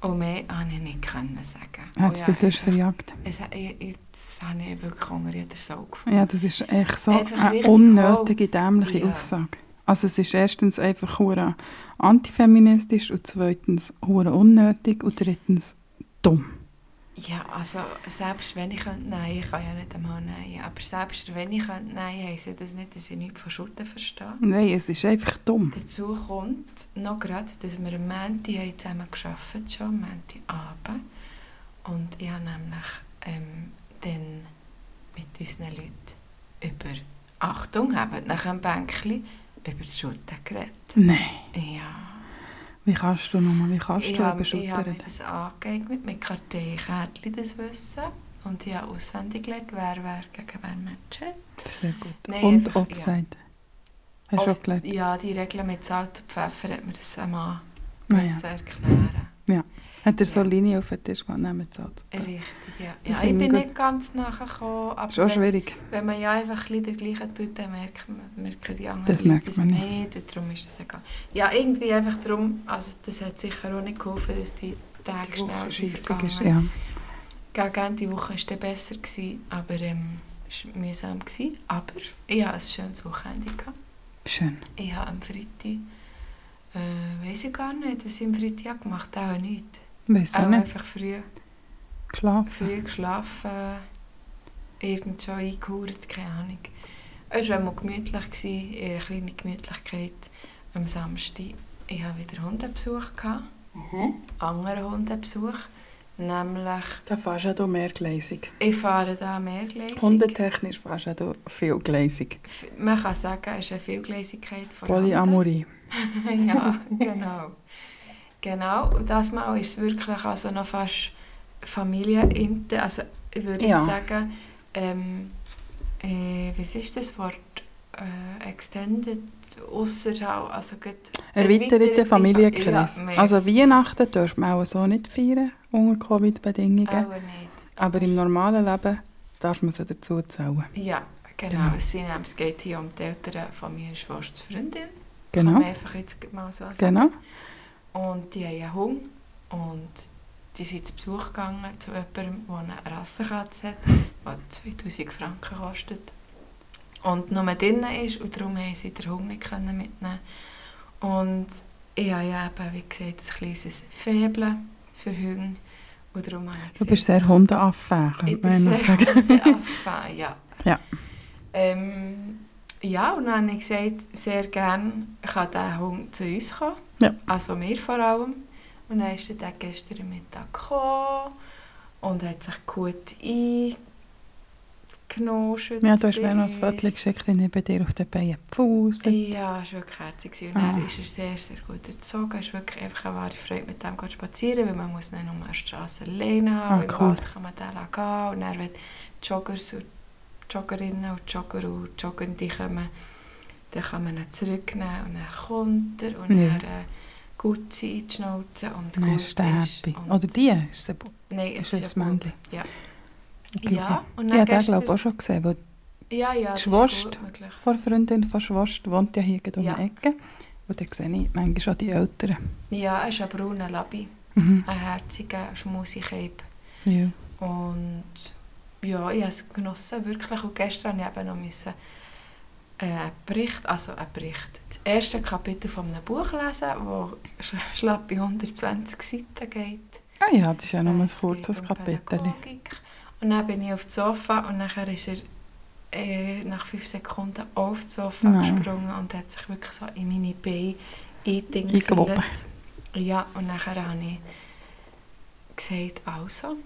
Und mehr konnte ich nicht können sagen. Hat ja, das erst verjagt? es, ich, jetzt habe ich wirklich unter jeder Sau gefunden. Ja, das ist echt so Einfach eine unnötige, dämliche Ja. Aussage. Also es ist erstens einfach hure antifeministisch und zweitens hure unnötig und drittens dumm. Ja, also selbst wenn ich könnte Nein, ich kann ja nicht einmal Nein, aber selbst wenn ich könnte Nein, heisst das nicht, dass ich nichts von Schulden verstehe. Nein, es ist einfach dumm. Dazu kommt noch gerade, dass wir am Montag haben zusammen gearbeitet schon, am Montagabend. Und ich habe nämlich ähm, dann mit unseren Leuten über, Achtung, haben nach einem Bänkchen, über die Schulter geredet. Nein. Ja. Wie kannst du nochmal, wie kannst Ich du habe, ich habe mir das angeeignet, mit Karteikärtchen das Wissen. Und ich habe auswendig gelernt, wer wer gegen wer matcht. Sehr gut. Nein, Und einfach, Offside. Hast du auch gelernt? Ja, die Regeln mit Salz und Pfeffer hat mir das einmal Ah, müssen erklären. Hat er so Ja. eine Linie auf den Tisch gemacht? Mit Salz. Richtig, ja. Ja ich bin gut. nicht ganz nachgekommen, aber Das ist auch wenn, schwierig. wenn man ja einfach ein bisschen tut, dann merkt man, merken die anderen Das Leute merkt es man nicht. nicht. Darum ist das egal. Ja, irgendwie einfach darum, also das hat sicher auch nicht geholfen, dass die Tage Die schnell sind scheissig ist, vergangen. ja. Gegen Ende Woche war es besser, gewesen, aber ähm, es war mühsam. Gewesen. Aber ich hatte ein schönes Wochenende. Gehabt. Schön. Ich habe am Freitag, äh, weiß ich gar nicht, was ich am Freitag gemacht habe, auch nichts. Weiss auch Auch nicht. einfach früh, Geschlafen. früh geschlafen, irgend schon eingehauert, keine Ahnung. Es war auch mal gemütlich, gewesen, eher eine kleine Gemütlichkeit am Samstag. Ich hatte wieder Hundebesuch. Gehabt, anderen Hundebesuch, nämlich Da fährst du auch mehrgleisig. ich fahre da mehrgleisig. Hundetechnisch fährst du auch vielgleisig. Man kann sagen, es ist eine Vielgleisigkeit vorhanden. Polyamorie. ja, genau. Genau, und das Mal ist es wirklich also noch fast familienintern. Also ich würde Ja. sagen, ähm, äh, was ist das Wort? Äh, extended, außerhalb, also gut, Erweiterte Familienkreis. Ja, also. Weihnachten darfst du auch so nicht feiern, unter Covid-Bedingungen. Aber nicht. Aber im normalen Leben darf man sie dazu zählen. Ja, genau. Genau. Es, geht hier um die Eltern von meiner Schwestersfreundin. Kann Genau. man einfach jetzt mal so sagen. Genau. Und die haben einen Hund und die sind zu Besuch gegangen zu jemandem, der eine Rassenkatze hat, die 2000 Franken kostet. Und nur drinnen ist und darum haben sie den Hund nicht können mitnehmen Und ich habe ja eben, wie gesagt, ein kleines Faible für Hunde. Und darum habe ich Du bist sehr hundeaffin, könnte man sagen. hundeaffin, ja. Ja. Ähm, ja, und dann habe ich gesagt, sehr gerne kann dieser Hund zu uns kommen. Ja. Also mir vor allem. Und dann ist er gestern Mittag gekommen und hat sich gut eingenoscht. Ja, du hast mir noch ein. Foto geschickt, bei dir auf den Beinen Fuß. Ja, es war wirklich herzig. Und Ah. dann ist er sehr, sehr gut erzogen. Es ist wirklich einfach eine wahre Freude, mit dem zu spazieren, weil man muss nicht nur an der Straße alleine haben. Ah, Im cool. Wald kann man den gehen. Und wenn die Joggers und Joggerinnen und Jogger und Joggende kommen, dann kann man ihn zurücknehmen und dann kommt er und Ja. dann äh, gut sein in die Schnauze und Dann gut ist happy. Und- Oder die? Ist es Nein, es ist ein. Männchen? Ja. Ja, und Ich dann den, gestern- glaube ich, auch schon gesehen, weil Ja, ja, die vor der Freundin von Schwester wohnt ja hier um Ja. die Ecke. Und dann sehe ich manchmal auch die Eltern. Ja, er ist ein brauner Labi. Mhm. Ein herziger Schmusikape. Ja. Und ja, ich habe es genossen, wirklich. Und gestern musste ich eben noch müssen, äh, einen Bericht, also einen Bericht, das erste Kapitel von einem Buch lesen, das sch- schlappe 120 Seiten geht. Ah ja, das ist ja noch ein geht kurzes um Kapitel. Pädagogik. Und dann bin ich auf das Sofa und nachher ist er äh, nach fünf Sekunden auf das Sofa Nein. gesprungen und hat sich wirklich so in meine Beine eingedingselt. Ja, und nachher habe ich gesagt, also,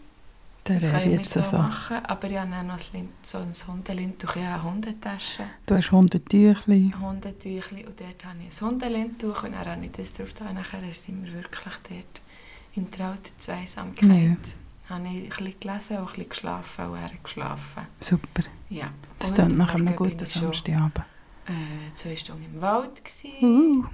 Das können wir jetzt so, machen. Aber ich habe auch noch ein Lin- so ein Hundelintuch, ich habe eine Hundetasche, Du hast Hundetüchli. Hundetüchli und dort habe ich ein Hundelintuch und dann habe ich das drauf da. Nachher sind wir wirklich dort in trauter Zweisamkeit. Ja. habe ich ein bisschen gelesen und ein bisschen geschlafen und er geschlafen. Super. Ja. Das klingt heute nach einem Morgen bin guten ich schon, Samstagabend. Äh, zwei Stunden im Wald. Gewesen. Uh.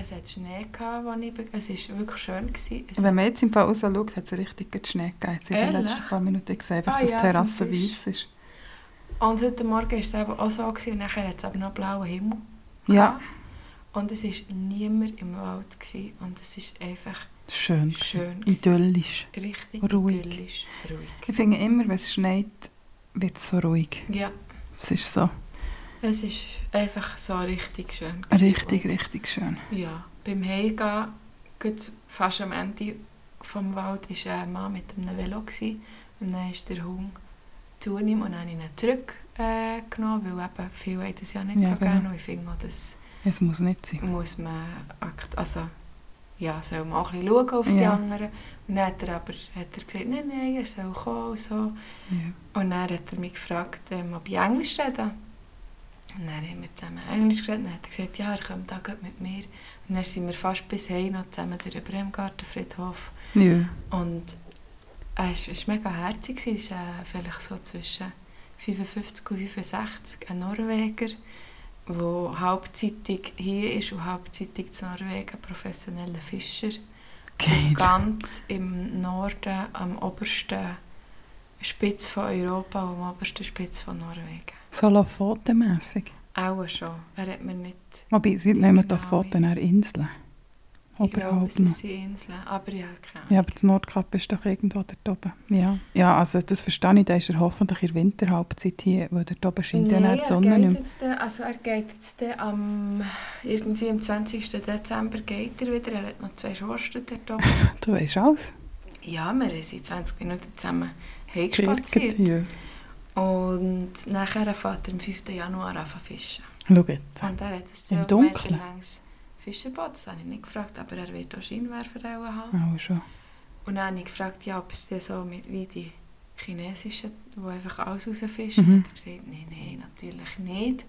Es hat Schnee gehabt, ich... Es war wirklich schön. Gewesen. Es Wenn man jetzt im Fall raus schaut, hat es richtig Schnee gegeben. Jetzt in den letzten paar Minuten gesehen, Ah, dass ja, die Terrasse weiss ist. Und heute Morgen war es eben auch so gewesen, und nachher hat es aber noch blauen Himmel. Ja, gehabt. Und es war niemand im Wald gewesen, und es ist einfach schön. schön. Idyllisch. Richtig Ruhig. idyllisch. Ruhig. Ich finde immer, wenn es schneit, wird es so ruhig. Ja, Es ist so es ist einfach so richtig schön. gewesen. richtig, Und, richtig schön. Ja, beim Heimgehen, fast am Ende vom Wald, war ein Mann mit einem Velo. Gewesen, und dann ist der Hund zu ihm und dann habe ich ihn zurückgenommen, äh, weil eben viele haben das ja nicht Ja, so genau. gerne. Und ich finde auch, das Es muss nicht sein. muss man also, ja, soll man auch ein bisschen schauen auf die Ja. anderen. Und dann hat er aber hat er gesagt, nein, nein, er soll kommen und so. Ja. Und dann hat er mich gefragt, ähm, ob ich Englisch rede. Und dann haben wir zusammen Englisch geredet. Dann hat er gesagt, ja, er kommt da gleich mit mir. Und dann sind wir fast bis heim noch zusammen durch den Bremgartenfriedhof. Ja. Und äh, es war war mega herzig. Es ist äh, vielleicht so zwischen 55 und 65 ein Norweger, der halbzeitig hier ist und halbzeitig in Norwegen professioneller Fischer. Geil. Ganz im Norden, am obersten Spitz von Europa und am obersten Spitz von Norwegen. So Lofotenmässig. Auch schon. Er hat mir nicht... Wobei, sie nehmen doch genaue- Foten nach Inseln. Ich glaube, es sind Inseln, aber ich habe keine Ahnung. Ja, aber das Nordkap ist doch irgendwo dort oben. Ja, ja also das verstehe ich. Da ist er hoffentlich in der Winterhalbzeit hier, weil dort oben scheint auch die er Sonne geht nicht jetzt, also er geht jetzt dann am... Irgendwie am 20. Dezember geht er wieder. Er hat noch zwei Schorsten dort oben. Du weißt alles. ja, wir sind 20 Minuten zusammen heimgespaziert. Und nachher fährt er am 5. Januar an zu fischen. Schau jetzt. Und er hat ein Im 12 Meter langes Fischerboot. Das habe ich nicht gefragt, aber er wird auch Scheinwerfer haben. Auch schon. Und dann habe ich gefragt, ja, ob es so mit, wie die chinesischen, die einfach alles rausfischen. Mhm. Hat er gesagt, nein, nein, natürlich nicht.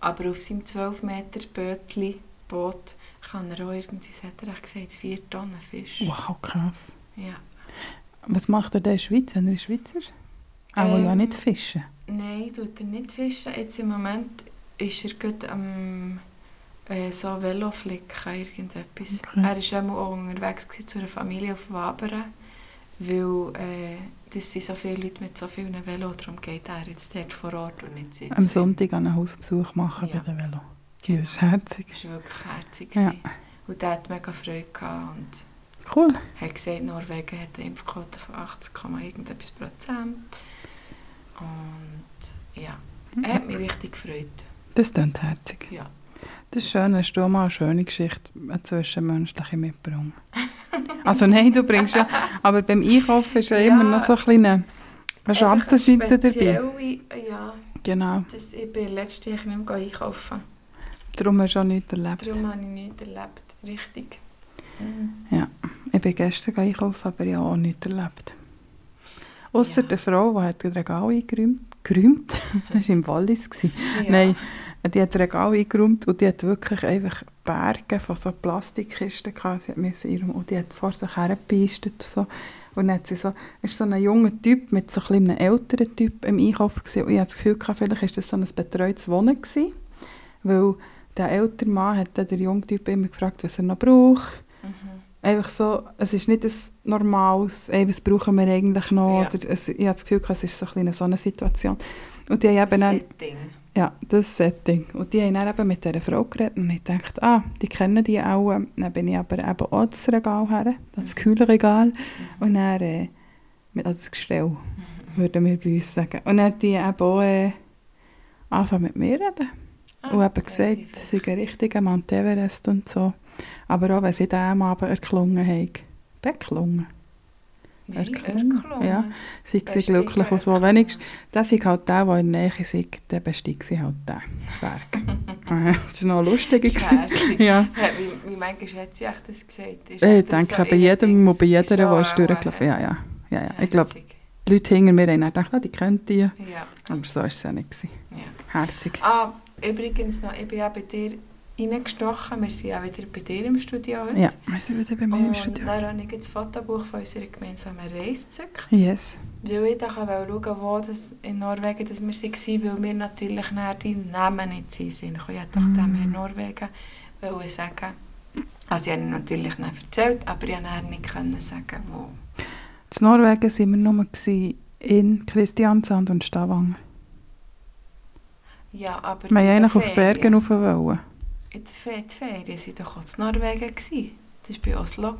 Aber auf seinem 12 Meter Bötli, Boot kann er auch irgendwie, hat er gesagt, 4 Tonnen Fisch. Wow, krass. Ja. Was macht er denn in der Schweiz, er ist Schweizer? Auch Ähm, ja nicht fischen. Nein, tut er nicht fischen. Jetzt im Moment ist er gerade am äh, so Veloflicken, irgendetwas. Okay. Er war einmal auch unterwegs gewesen zu einer Familie auf Wabern, weil äh, das sind so viele Leute mit so vielen Velo, darum geht er jetzt dort vor Ort und nicht jetzt. Am Sonntag einen Hausbesuch machen Ja. bei dem Velo. Ja, ist herzig. Das war wirklich herzig. Ja. Und der hat mega Freude gehabt und Cool. hat gesagt, Norwegen hat eine Impfquote von 80, irgendetwas Prozent. Und ja, er hat mich richtig gefreut. Das klingt herzig. Ja. Das ist schön, hast du mal eine schöne Geschichte, eine zwischenmenschliche mitgebracht. also nein, du bringst ja, aber beim Einkaufen ist ja, Ja. immer noch so ein kleine Einfach Schattenseite eine dabei. Ja, Genau, das, ich bin letztes Jahr nicht mehr einkaufen. darum hast du auch nichts erlebt. Darum habe ich nichts erlebt. Richtig. Mhm. Ich bin gestern einkaufen, aber ich habe auch nichts erlebt. Ausser Ja. der Frau, die hat das Regal eingeräumt. Geräumt? das war im Wallis. Ja. Nein, die hat das Regal eingeräumt und die hat wirklich einfach Berge von so Plastikkisten gehabt. Sie hat ihrem, und die hat vor sich hergepeistet und so. Und dann hat sie so, ist so ein junger Typ mit so ein einem älteren Typ im Einkaufen gewesen. Und ich hatte das Gefühl, gehabt, vielleicht war das so ein betreutes Wohnen gewesen. Weil der ältere Mann hat dann den jungen Typ immer gefragt, was er noch braucht. Mhm. Einfach so, es ist nicht ein normales, ey, was brauchen wir eigentlich noch? Ja. Oder es, ich habe das Gefühl, es ist so ein eine Situation. Und die haben eben dann, Setting. ja, das Setting. Und die haben dann eben mit dieser Frau geredet und ich dachte, ah, die kennen die auch. Dann bin ich aber eben auch das Regal her, das Kühlregal. Und dann, äh, mit- also das Gestell, würden wir bei uns sagen. Und dann hat die eben auch äh, angefangen mit mir reden. Ah, und eben gesagt, es sei ein richtiger Mount Everest und so. Aber auch wenn sie den am Abend erklungen haben. Beklungen? Erklungen. erklungen. Ja. Sie sind Bestiegen, glücklich und so. Wenigstens, das ist halt der, der in der Nähe ist, der bestieg sie halt den Berg. Das war noch lustig. Ja. Ja, Wie, wie manchmal hat sie echt das gesagt? Ist Ich denke, so bei jedem und bei jeder, der ist auch, durchgelaufen äh, Ja, ja. ja, ja. Ich glaube, die Leute hinter mir haben gedacht, ah, die kennt die. Ja, Aber so war es ja nicht. Ja. Herzig. Ah, übrigens noch, ich bin ja bei dir reingestochen. Wir sind auch wieder bei dir im Studio heute. Ja, wir sind wieder bei mir im Und Studio. dann habe ich das Fotobuch von unserer gemeinsamen Reise gezückt. Yes. Weil ich dann schauen wo das in Norwegen dass wir waren, weil wir natürlich nachher die Namen nicht sind. Ich konnte doch Mm. dem in Norwegen sagen. Also ich habe ihm natürlich nicht erzählt, aber ich konnte nicht können sagen, wo. In Norwegen waren wir nur in Christiansand und Stavanger. Ja, aber Wir wollten eigentlich auf Bergen rauf wollen. In die Ferien waren doch auch in Norwegen. Das war bei Oslo.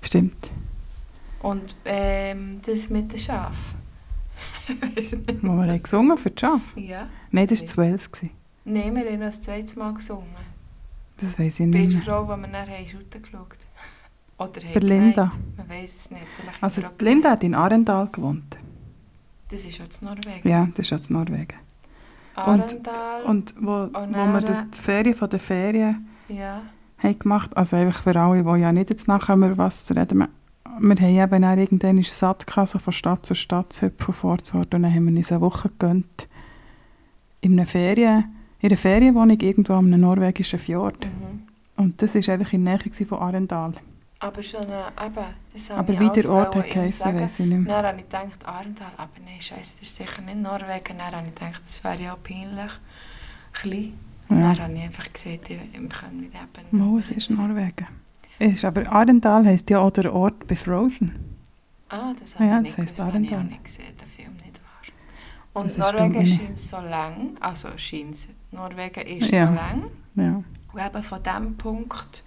Stimmt. Und ähm, das mit den Schafen. Ich Wo wir haben gesungen für die Schafe. Ja. Nein, das war zu Wales. Nein, wir haben noch das zweite Mal gesungen. Das weiß ich nicht der mehr. Frau, die wir nachher haben geschaut Oder Bei Linda. Man weiß es nicht. Vielleicht Also haben auch Linda hat in Arendal gewohnt. Das ist schon in Norwegen. Ja, das ist jetzt Norwegen. Arendal. Und wo, wo wir das, die Ferien von der Ferien ja. haben gemacht also einfach für alle, die ja nicht jetzt nachher was zu reden, wir, wir haben eben dann irgendwann satt gehabt, so von Stadt zu Stadt zu hüpfen Ort und dann haben wir uns eine Woche gegönnt in einer Ferien, in einer Ferienwohnung irgendwo am norwegischen Fjord. Mhm. Und das war einfach in der Nähe von Arendal. Aber schon, äh, eben, das habe Aber ich wie der Ort hat geheißen, weiss ich nicht mehr. Dann habe ich gedacht, Arendal, aber nein, scheiße, das ist sicher nicht Norwegen. Dann habe ich gedacht, das wäre ja auch peinlich. Klein. Ja. dann habe ich einfach gesagt, ich- wir können nicht eben... Mo, es ist Norwegen. Es ist aber Arendal heisst ja auch der Ort bei Frozen. Ah, das habe Ja, ich nicht das gewusst, das habe ich auch nicht gesehen, der Film nicht wahr. Und Das Norwegen scheint so lang, also scheint Norwegen ist Ja. so lang. Ja. Und eben von dem Punkt,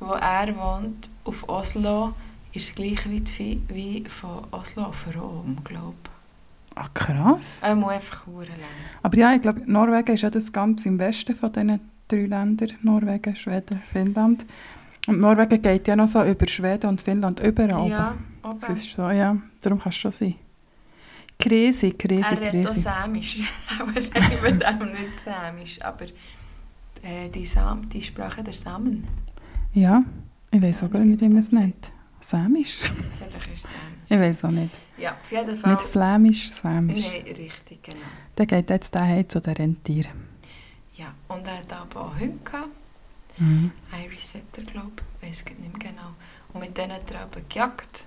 wo er wohnt, auf Oslo, ist es gleich weit wie, wie von Oslo auf Rom, glaube ich. Ah, krass. Er muss einfach lang. Aber ja, ich glaube, Norwegen ist ja das ganz im Westen von diesen drei Ländern. Norwegen, Schweden, Finnland. Und Norwegen geht ja noch so über Schweden und Finnland überall. Ja, Das oben. ist so, ja. Darum kann es schon sein. Crazy, crazy, Er redet auch crazy. Samisch. Aber sagen wir dem nicht Samisch. Aber äh, die, Sam die Sprache der Samen, Ja, ich weiß Ja, auch gar nicht, wie man es nennt. Samisch? vielleicht ist es Samisch. Ich weiß auch nicht. Ja, auf jeden Fall. Nicht Flämisch, Samisch. Nein, richtig, genau. Dann geht jetzt der heim zu den Rentieren. Ja, und er hat aber auch Hunde gehabt. Mhm. Irish Setter, glaube ich. weiß nicht mehr genau. Und mit denen hat er aber gejagt.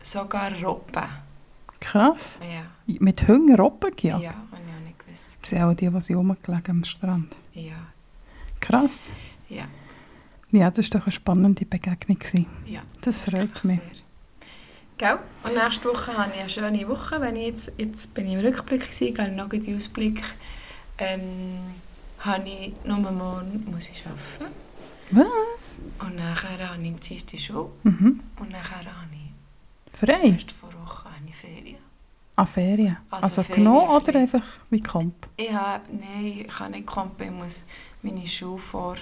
Sogar Robben. Krass. Ja. Mit Hunger Robben Ja, gejagt. habe ich auch nicht gewusst. Das sind auch die, die rumgelegen am Strand. Ja, Krass. ja, Ja, das war doch eine spannende Begegnung. ja. Das freut mich. sehr. Gell? Und nächste Woche habe ich eine schöne Woche. Wenn ich jetzt, jetzt bin ich im Rückblick, gewesen, gehe ich noch in den Ausblick. Ähm, habe ich nur morgen muss ich arbeiten. Was? Und nachher habe ich am Dienstag Schule. Mhm. Und nachher habe ich Frei? erst vor Woche habe ich Ferien. An Ferien? Also Also, Ferien genommen oder einfach wie Komp? Ich habe, nein, ich kann nicht kommen, ich muss meine Schule vor,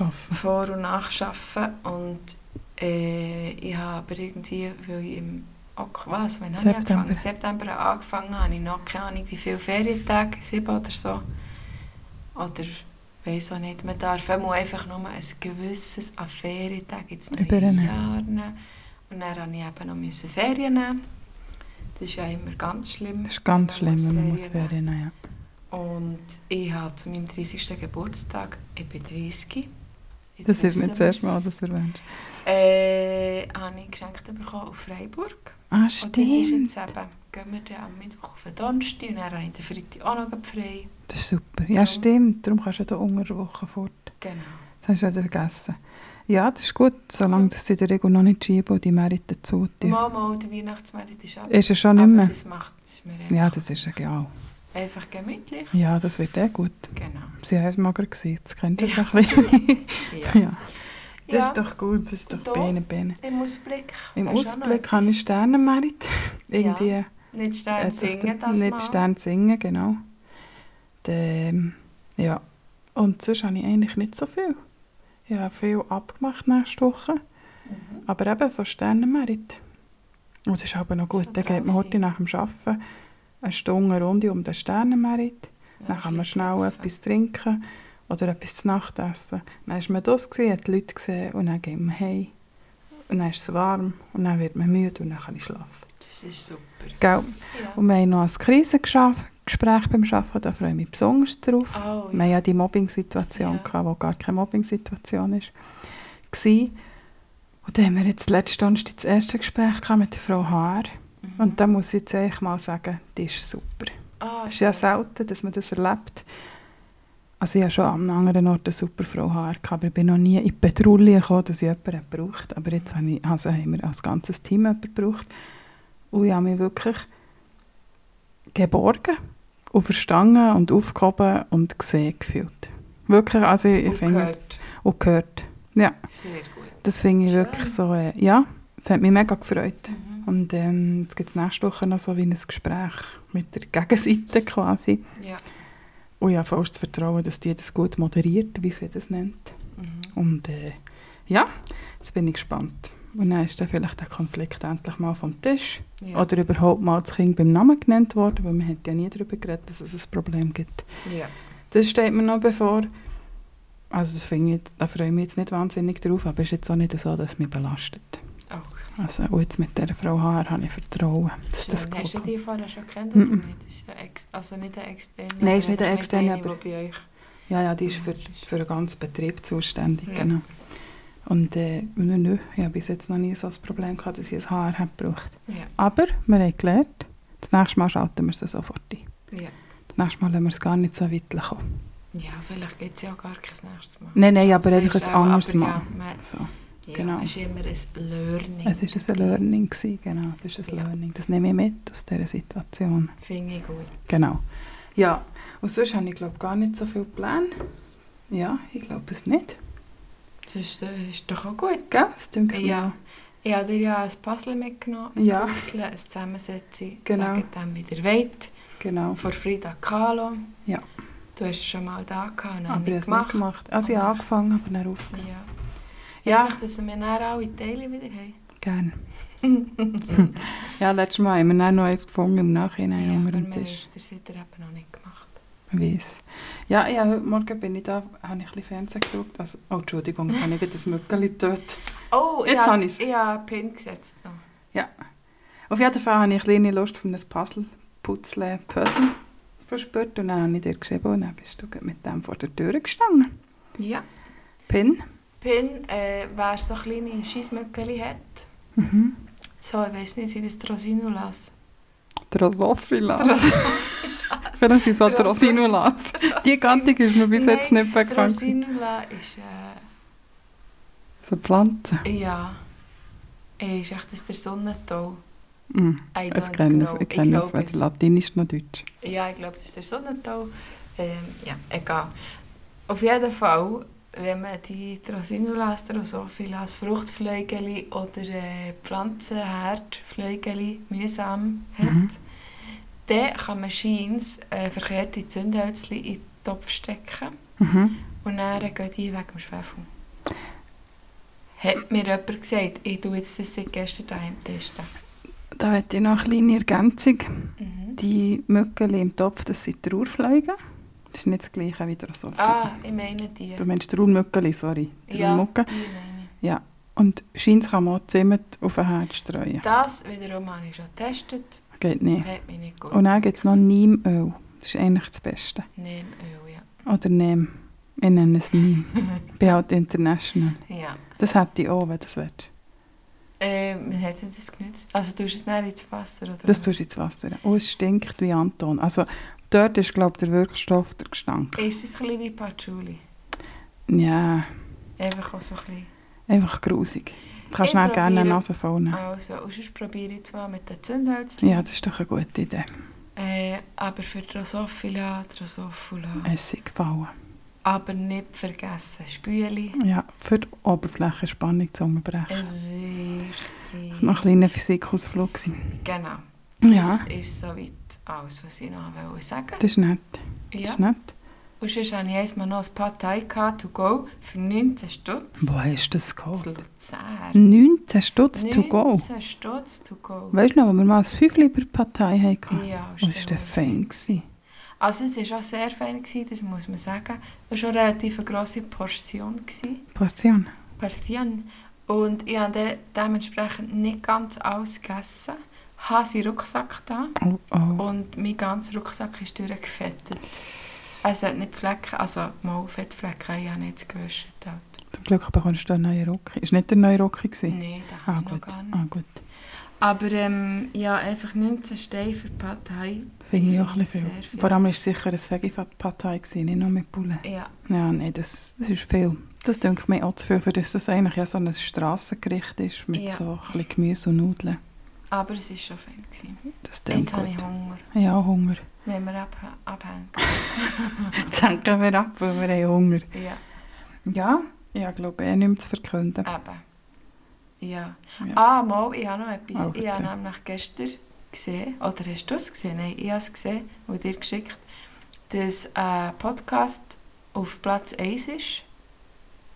Arbeiten. vor und nachschaffen und äh, ich habe aber irgendwie, weil ich im Ok was, wann habe ich angefangen? Im September habe angefangen, habe ich noch keine Ahnung, wie viele Ferientage, sieben oder so. Oder weiß auch nicht, man darf einfach nur ein gewisses an Ferientagen ins neue Übernehmen. Jahr nehmen. Und dann musste ich eben noch müssen Ferien nehmen. Das ist ja immer ganz schlimm. Das ist ganz schlimm, wenn man muss Ferien nehmen nehmen und ich habe zu meinem 30. Geburtstag, ich bin 30. Jetzt Das ist nicht das erste. Mal, dass du erwähnst. Äh, habe ich geschenkt bekommen auf Freiburg. Ah, Und das ist stimmt. jetzt eben, gehen wir dann am Mittwoch auf den Donnerstag und dann habe ich den Freitag auch noch frei. Das ist super. Ja, stimmt. Darum kannst du ja da unter der Woche fort. Genau. Das hast du ja vergessen. Ja, das ist gut, solange dass sie in der Regel noch nicht schieben und die Merit dazu tun. Mal, der Weihnachtsmarkt ist ab. Ist es schon nicht mehr? das macht das ist mir Ja, das ist egal. Einfach gemütlich. Ja, das wird eh gut. Genau. Sie haben gerade gesehen. Das kennt ihr Ja. ja. ein. Ja. ja. Das Ja. ist doch gut. Das ist doch Da? Bene, Bene. Im Ausblick. Im Ausblick habe ich etwas? Sternenmerit. Irgendwie... Nicht Stern äh, singen das Nicht mal. Stern singen, genau. Dann, ja. Und sonst habe ich eigentlich nicht so viel. Ich habe viel abgemacht nächste Woche. Mhm. Aber eben so Sternenmerit. Und das ist aber noch gut. So dann geht man heute nach dem Arbeiten eine Stunde Runde um den Sternenmerit. Ja, Dann kann man ein schnell laufen. etwas trinken oder etwas zu Nacht essen. Dann ist man das gesehen, hat die Leute gesehen und dann geht man heim. Und dann ist es warm und dann wird man müde und dann kann ich schlafen. Das ist super. Gell? Ja. Und wir haben noch als Krise geschafft, Gespräch beim Arbeiten, da freue ich mich besonders drauf. Oh, Wir hatten ja. ja die Mobbing-Situation, Ja. wo gar keine Mobbing-Situation ist. war. Und dann haben wir jetzt letzten Donnerstag das erste Gespräch mit der Frau Haar. Mhm. Und da muss ich jetzt eigentlich mal sagen, die ist super. Ah, Es ist ja selten, dass man das erlebt. Also ich hatte schon an einem anderen Ort eine super Frau gehabt, aber ich bin noch nie in die Petrouille gekommen, dass ich jemanden gebraucht Aber jetzt habe ich, also haben wir als ganzes Team jemanden gebraucht. Und ich habe mich wirklich geborgen und verstanden und aufgehoben und gesehen gefühlt. Wirklich, also ich, ich Und finde... gehört. Und gehört. Ja, Sehr gut. das finde ich Schön. wirklich so... Äh, ja, es hat mich mega gefreut. Mhm. Und ähm, jetzt gibt es nächste Woche noch so wie ein Gespräch mit der Gegenseite quasi. Ja. Und ich habe fast das Vertrauen, dass die das gut moderiert, wie sie das nennt. Mhm. Und äh, ja, jetzt bin ich gespannt. Und dann ist dann vielleicht der Konflikt endlich mal vom Tisch. Ja. Oder überhaupt mal das Kind beim Namen genannt worden, weil man hat ja nie darüber geredet, dass es ein Problem gibt. ja. Das steht mir noch bevor. Also das finde ich, da freue ich mich jetzt nicht wahnsinnig drauf, aber es ist jetzt auch nicht so, dass es mich belastet. Okay. Also und jetzt mit dieser Frau Haar habe ich Vertrauen, dass das Schön. Hast du die vorher schon kennt oder Mhm. nicht? Das ist eine ex also nicht eine externe. Nein, ist nicht eine externe, aber- bei euch... Ja, ja, die ist für, für den ganzen Betrieb zuständig, Ja. genau. Und äh, nö, nö, ich habe bis jetzt noch nie so das Problem gehabt, dass ich ein Haar habe gebraucht. Ja. Aber wir haben gelernt, das nächste Mal schalten wir sie sofort ein. Ja. Das nächste Mal lassen wir es gar nicht so weit kommen. ja, vielleicht gibt es ja auch gar kein nächstes Mal. Nein, nein, aber einfach ein anderes Mal. Ja, So. Ja, Genau. es ist immer ein Learning. Es war ein Learning, gewesen, genau. Das ist ein Ja. Learning. Das nehme ich mit aus dieser Situation. Finde ich gut. Genau. Ja, und sonst habe ich glaube gar nicht so viele Pläne. Ja, ich glaube es nicht. Das ist, das ist doch auch gut. Gell? Das denke ich Ja. Ich habe dir ja ein Puzzle mitgenommen, ein Ja. Puzzle, ein Zusammensetzen, Genau. sagt dem, wie ihr wollt, Genau. von Frida Kahlo. Ja. Du hast es schon mal da gehabt und Aber nicht es nicht gemacht. gemacht. Also ich habe angefangen, aber dann aufgehört. Ja. Ja. Einfach, dass wir dann alle Teile wieder haben. Gerne. ja, letztes Mal haben wir dann noch eins gefunden im Nachhinein ja, aber wir haben es ihr eben noch nicht gemacht. Ich weiss. Ja, ja, heute Morgen bin ich da, habe ich ein bisschen Fernsehen geschaut. Also, oh, Entschuldigung, jetzt habe ich wieder das Mückeli getötet. Oh, Jetzt ich habe ich's. Ich habe Pin gesetzt noch. Auf jeden Fall habe ich eine kleine Lust von einem Puzzle, Puzzle, Puzzle verspürt und dann habe ich dir geschrieben und dann bist du mit dem vor der Tür gestanden. Ja. Pin. Pin, äh, wer so kleine Scheissmöckeli hat, Mhm. so, ich weiss nicht, sind das Drosinulas? Drosophilas. Vielleicht sind so Dros- Drosinulas. Die Gattung ist mir bis jetzt nicht bekannt. Drosinula ist, äh, So Pflanzen. ja, äh, ist echt das der Sonnentau. Mhm. I Ich don't kenne, know. ich kenne es weder. Latinisch noch Deutsch. Ja, ich glaube, das ist der Sonnentau. Ähm, ja, egal. Auf jeden Fall, wenn man die Drosinulas, Drosophilas, Fruchtfliegeli oder äh, Pflanzenherdfliegeli mühsam hat, Mhm. dann kann man scheins äh, verkehrte Zündhölzchen in den Topf stecken Mhm. und dann gehen die wegen dem Schwefel. Hat mir jemand gesagt, ich tue jetzt das seit gestern daheim testen. Da hätte ich noch eine kleine Ergänzung. Mhm. Die Mückeli im Topf, das sind Trauerfliegen. Das ist nicht das gleiche wie Drosophila. Ah, ich meine die. Du meinst Trauermückeli, sorry. Ja, Trauermucke. die meine ich. Ja. Und Scheins kann man auch Zimt auf den Herd streuen. Das wiederum habe ich schon getestet. Geht nicht. Hat mich nicht gut Und dann gibt es noch Neemöl. Das ist eigentlich das Beste. Nehm Öl, ja. Oder Neem. Ich nenne es Neem. ich bin halt international. ja. Das hätte ich auch, wenn du das willst. Äh, wie hat das genutzt? Also tust du es dann ins Wasser? Oder Das tust du ins Wasser. Oh, es stinkt wie Anton. Also dort ist, glaube der Wirkstoff der Gestank. Ist es ein bisschen wie Patchouli? Ja, Einfach auch so ein bisschen. einfach grusig. Du kannst dann gerne eine Nase nehmen. Also, und sonst probiere ich zwar mit den Zündhölzchen. Ja, das ist doch eine gute Idee. Äh, aber für Drosophila, Drosophila. Essig bauen. Aber nicht vergessen, Spüli. Ja, für die Oberflächenspannung zu unterbrechen. Richtig. Noch ein kleiner Physikausflug. Genau. Ja, Das ist soweit alles, was ich noch wollte sagen das ist nett. Das Ja. ist nett. Und sonst hatte ich einmal noch ein Partei to go für 19 Stutz. Wo hast du das geholt? Luzern. 19 Stutz to go. 19 Stutz to go. Weißt du noch, wo wir mal ein Fünfli der Partei hatten? Ja, Oh, das war der fein. gewesen. Also es war auch sehr fein, gewesen, das muss man sagen. Es war schon eine relativ grosse Portion. Gewesen. Portion. Portion. Und ich habe de dementsprechend nicht ganz alles gegessen. Habe seinen Rucksack da Oh, oh. und mein ganzer Rucksack ist durchgefettet. Es hat nicht Flecken, also mal Fettflecken, ich habe nicht gewaschen. Halt. Zum Glück bekommst du einen neuen Rock. Ist nicht der neue Rock? Nein, das Ah, habe ich gar nicht. Ah, gut. Aber ähm, ja, einfach 19 Steine für die Partei. Finde ich auch ein bisschen sehr viel. Vor allem war es sicher ein Veggie-Partei, nicht nur mit Bullen. Ja, Ja, nein, das, das ist viel. Das denke mir auch zu viel, für das das eigentlich ja so ein Strassengericht ist, mit Ja. so ein bisschen Gemüse und Nudeln. Aber es war schon. Gewesen. Das Jetzt habe ich. Hunger, Ja, Hunger. wenn wir ab abhängen. Jetzt hängen wir ab, weil wir haben Hunger. Ja, Ja, ich glaube eh nichts zu verkünden. eben. Ja. Ja. Ah, mal, ich habe noch etwas. Oh, ich habe nämlich gestern gesehen, oder hast du es gesehen? Nein, ich habe es gesehen und dir geschickt, dass ein Podcast auf Platz 1 ist.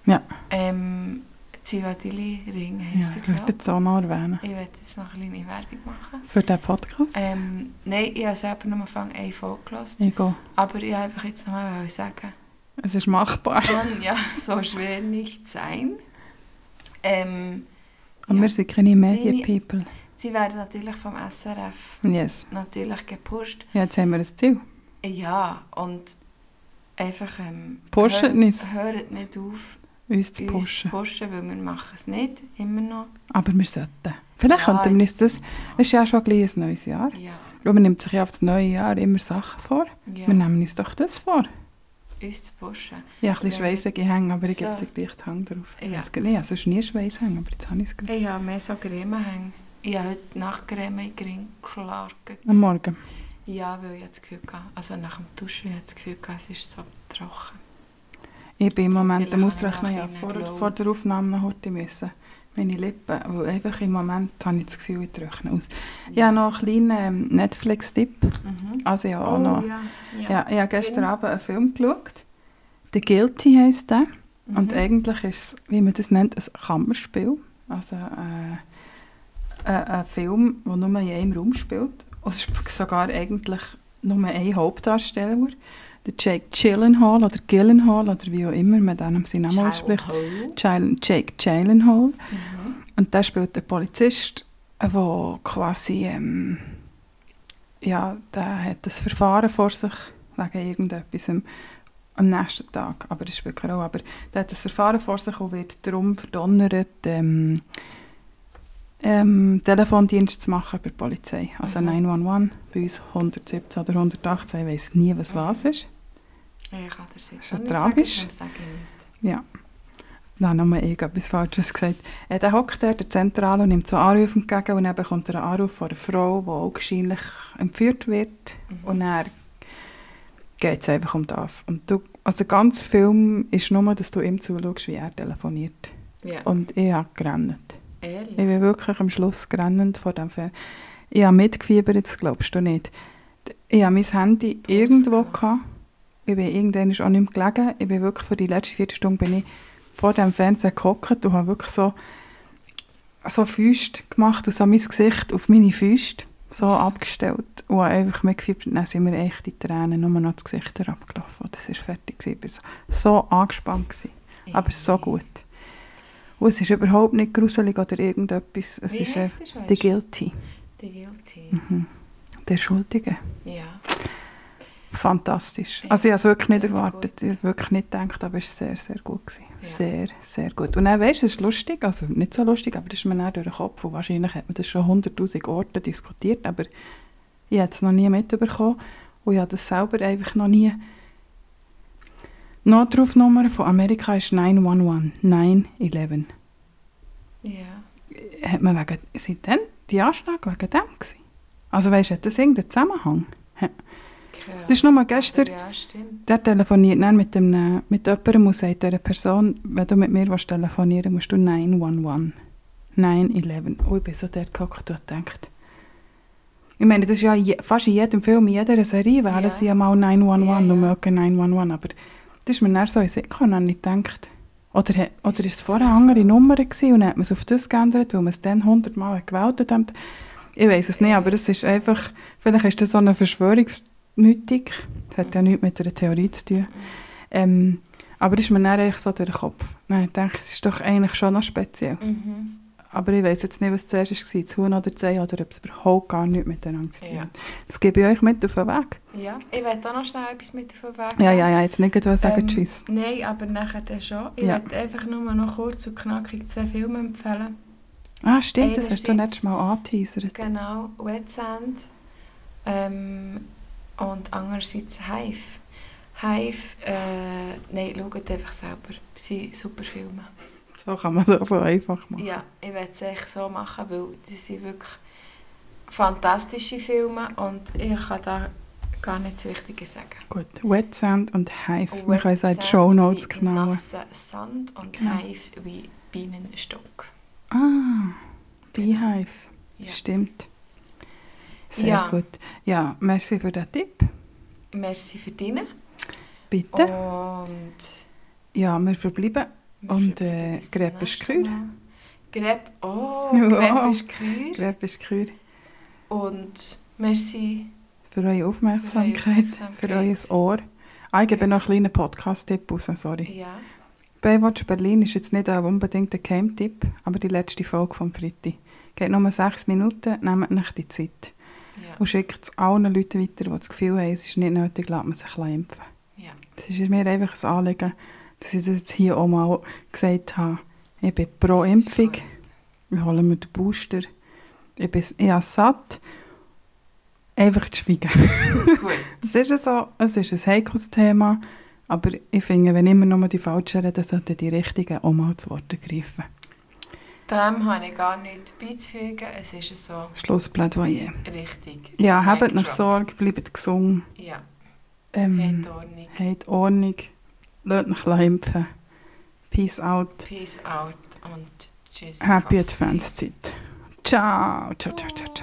Ja. Ähm, Zivadili Ring Ja, heisst er, ich würde glaube jetzt auch erwähnen. ich. Ich werde jetzt noch eine kleine Werbung machen. Für diesen Podcast? Ähm, nein, ich habe selber nur am Anfang eine Folge gehört. Ich gehe. Aber ich wollte einfach jetzt noch mal sagen, Es ist machbar. kann ja so schwer nicht sein. Ähm, Und ja, wir sind keine Medien-People. sie werden natürlich vom SRF Yes. natürlich gepusht. Ja, jetzt haben wir ein Ziel. Ja, und einfach ähm, hört, hört nicht auf, Uns zu uns zu pushen. pushen, weil wir machen es nicht, immer noch. Aber wir sollten. Vielleicht Ja, könnten wir uns das... Es ist ja schon gleich ein neues Jahr. Ja, Und man nimmt sich ja auf das neue Jahr immer Sachen vor. ja Wir nehmen uns doch das vor. uns zu pushen. Ich habe ein bisschen Ja. schweissige Hänge, aber ich So. gebe dir gleich die Hand drauf. Ich Ja. gar nicht, also es ist nie Schweisshänge, aber jetzt habe ich es gerade. Ich habe mehr so Creme hängen. Ich habe heute Nachtcreme in den Ring geschlagen. Am Morgen. Ja, weil ich das Gefühl hatte, also nach dem Duschen hatte ich das Gefühl, gehabt, es ist so trocken. Ich bin im Moment am Ausrechnen, ja, vor, vor der Aufnahme heute müssen. Meine Lippen, weil einfach im Moment habe ich das Gefühl, ich trockne aus. Ich habe noch einen kleinen ähm, Netflix-Tipp. Mhm. Also ich habe auch Oh, noch... ja. Ja, ich habe gestern Abend einen Film geschaut. «The Guilty» heisst der. Mhm. Und eigentlich ist es, wie man das nennt, ein Kammerspiel. Also äh, ein, ein Film, der nur in einem Raum spielt. Und sogar eigentlich nur ein Hauptdarsteller. Der Jake Gyllenhaal oder Gyllenhaal oder wie auch immer man den seinen Namen ausspricht. Jake Gyllenhaal. Mhm. Und der spielt einen Polizist, der quasi, ähm, ja, der hat das Verfahren vor sich, wegen irgendetwas am, am nächsten Tag. Aber das spielt keine Rolle. Aber der hat das Verfahren vor sich und wird darum verdonnert, ähm, ähm, Telefondienst zu machen bei der Polizei. Also Mhm. 911, bei uns 117 oder 118, ich weiß nie, was was ist. Ich kann das jetzt schon ja nicht tragisch. sagen, sage ich nicht. Ja. Nein, nur ich etwas Falsches gesagt. Äh, der hockt der Zentrale, und nimmt so Anrufe entgegen und dann bekommt er einen Anruf von einer Frau, die augenscheinlich entführt wird. Mhm. Und dann geht es einfach um das. Und du, also der ganze Film ist nur, dass du ihm zuschaust, wie er telefoniert. Ja, Und ich habe gerannt. ehrlich. Ich bin wirklich am Schluss gerennend vor dem Film. Ich habe mitgefiebert, das glaubst du nicht. Ich habe mein Handy irgendwo gehabt. Ich bin irgendwann auch nicht mehr gelegen. Ich bin wirklich für die letzte Viertelstunde bin ich vor dem Fernseher gehockt und habe wirklich so, so Füße gemacht und so mein Gesicht auf meine Füße so abgestellt und habe einfach mitgefiebert. Dann sind mir echt die Tränen nur noch das Gesicht herabgelaufen. Das war fertig. gewesen. Ich war so, so angespannt. Gewesen. Aber so gut. Und es ist überhaupt nicht gruselig oder irgendetwas. Es Wie ist äh, «The? Guilty». Die Guilty. Mhm. «Der Schuldige». Ja. Fantastisch. Ja, Also ich habe es wirklich nicht erwartet. gut. Ich habe es wirklich nicht gedacht, aber es war sehr, sehr gut. Gewesen. Ja. Sehr, sehr gut. Und dann weisst du, es ist lustig, also nicht so lustig, aber das ist mir dann durch den Kopf und wahrscheinlich hat man das schon hunderttausend Orte diskutiert, aber ich habe es noch nie mitbekommen und ich habe das selber einfach noch nie... Die Notrufnummer von Amerika ist 911, 911. Ja. hat man wegen, sind denn die Anschläge wegen dem gewesen? Also weißt du, hat das irgendeinen Zusammenhang? Das ist Ahnung. gestern, Ja, stimmt. der telefoniert dann mit, dem, mit jemandem und sagt dieser Person, wenn du mit mir willst telefonieren musst du 911. 911. Oh, ich bin so dort gehockt und gedacht. Ich meine, das ist ja je, fast in jedem Film, in jeder Serie wählen Ja. sie ja mal 911 Ja, und mögen 911, aber das ist mir dann so in Sinn gekommen, und nicht gedacht. Oder, oder ist es vorher eine andere Nummer gewesen und dann hat man es auf das geändert, weil man es dann hundertmal gewählt hat. Ich weiß es nicht, aber es ist einfach, vielleicht ist das so eine Verschwörungsmythik. Das hat ja nichts mit einer Theorie zu tun. Ähm, aber ist mir dann eigentlich so durch den Kopf. Dachte ich, es ist doch eigentlich schon noch speziell. Mhm. aber ich weiss jetzt nicht, was zuerst war, das Huhn oder das Ei, oder ob es überhaupt gar nichts miteinander zu tun Ja. hat. Das gebe ich euch mit auf den Weg. Ja, ich will auch noch schnell etwas mit auf den Weg Ja, geben. ja, ja, jetzt nicht sagen, Ähm, tschüss. Nein, aber nachher dann schon. Ich Ja. möchte einfach nur noch kurz und knackig zwei Filme empfehlen. Ah, stimmt, das hast du einerseits- letztes Mal angeteasert. Genau, Wet Sand ähm, und andererseits Hive. Hive, äh, nein, schaut einfach selber. Es sind super Filme. So kann man es so einfach machen. Ja, ich werde es echt so machen, weil die sind wirklich fantastische Filme und ich kann da gar nichts Richtiges sagen. Gut, Wet Sand und Hive. Wir Wet können es auch in die Sand Show Notes knauen. nasser Sand und Genau. Hive wie Bienenstock. Ah, Beehive. Ja. Stimmt. Sehr Ja. gut. Ja, merci für den Tipp. Merci für deine. Bitte. Und Ja, wir verbleiben. wir Und, äh, Greb ist nächsten Kür. Greb, oh, Ja. Greb ist Kür. Greb ist Kür. Und merci. Für eure Aufmerksamkeit, für, Aufmerksamkeit. euer Ohr. Ah, ich gebe Ja. noch einen kleinen Podcast-Tipp raus, sorry. Ja, Baywatch Berlin ist jetzt nicht unbedingt ein Game-Tipp, aber die letzte Folge vom Freitag. Geht nur sechs Minuten, nehmt euch die Zeit. Ja, Und schickt es allen Leuten weiter, die das Gefühl haben, es ist nicht nötig, lasst man sich impfen. ja. Das ist mir einfach ein Anliegen, dass ich das jetzt hier auch mal gesagt habe. Ich bin pro Das Impfung, gut. ich hole mir den Booster. Ich bin ich satt. Einfach zu schweigen. Gut. Es ist so, es ist ein heikles Thema, aber ich finde, wenn immer nur die Falschen reden, sollten die Richtigen auch mal zu Wort ergreifen. Dem habe ich gar nichts beizufügen. Es ist so Schlussplädoyer. richtig. Ja, habt noch. Sorge, bleibt gesund, Ja, ähm, hat Ordnung. habt Ordnung, lasst euch impfen. Peace out. Peace out und tschüss. Happy. Adventszeit. Ciao. Ciao, ciao, ciao.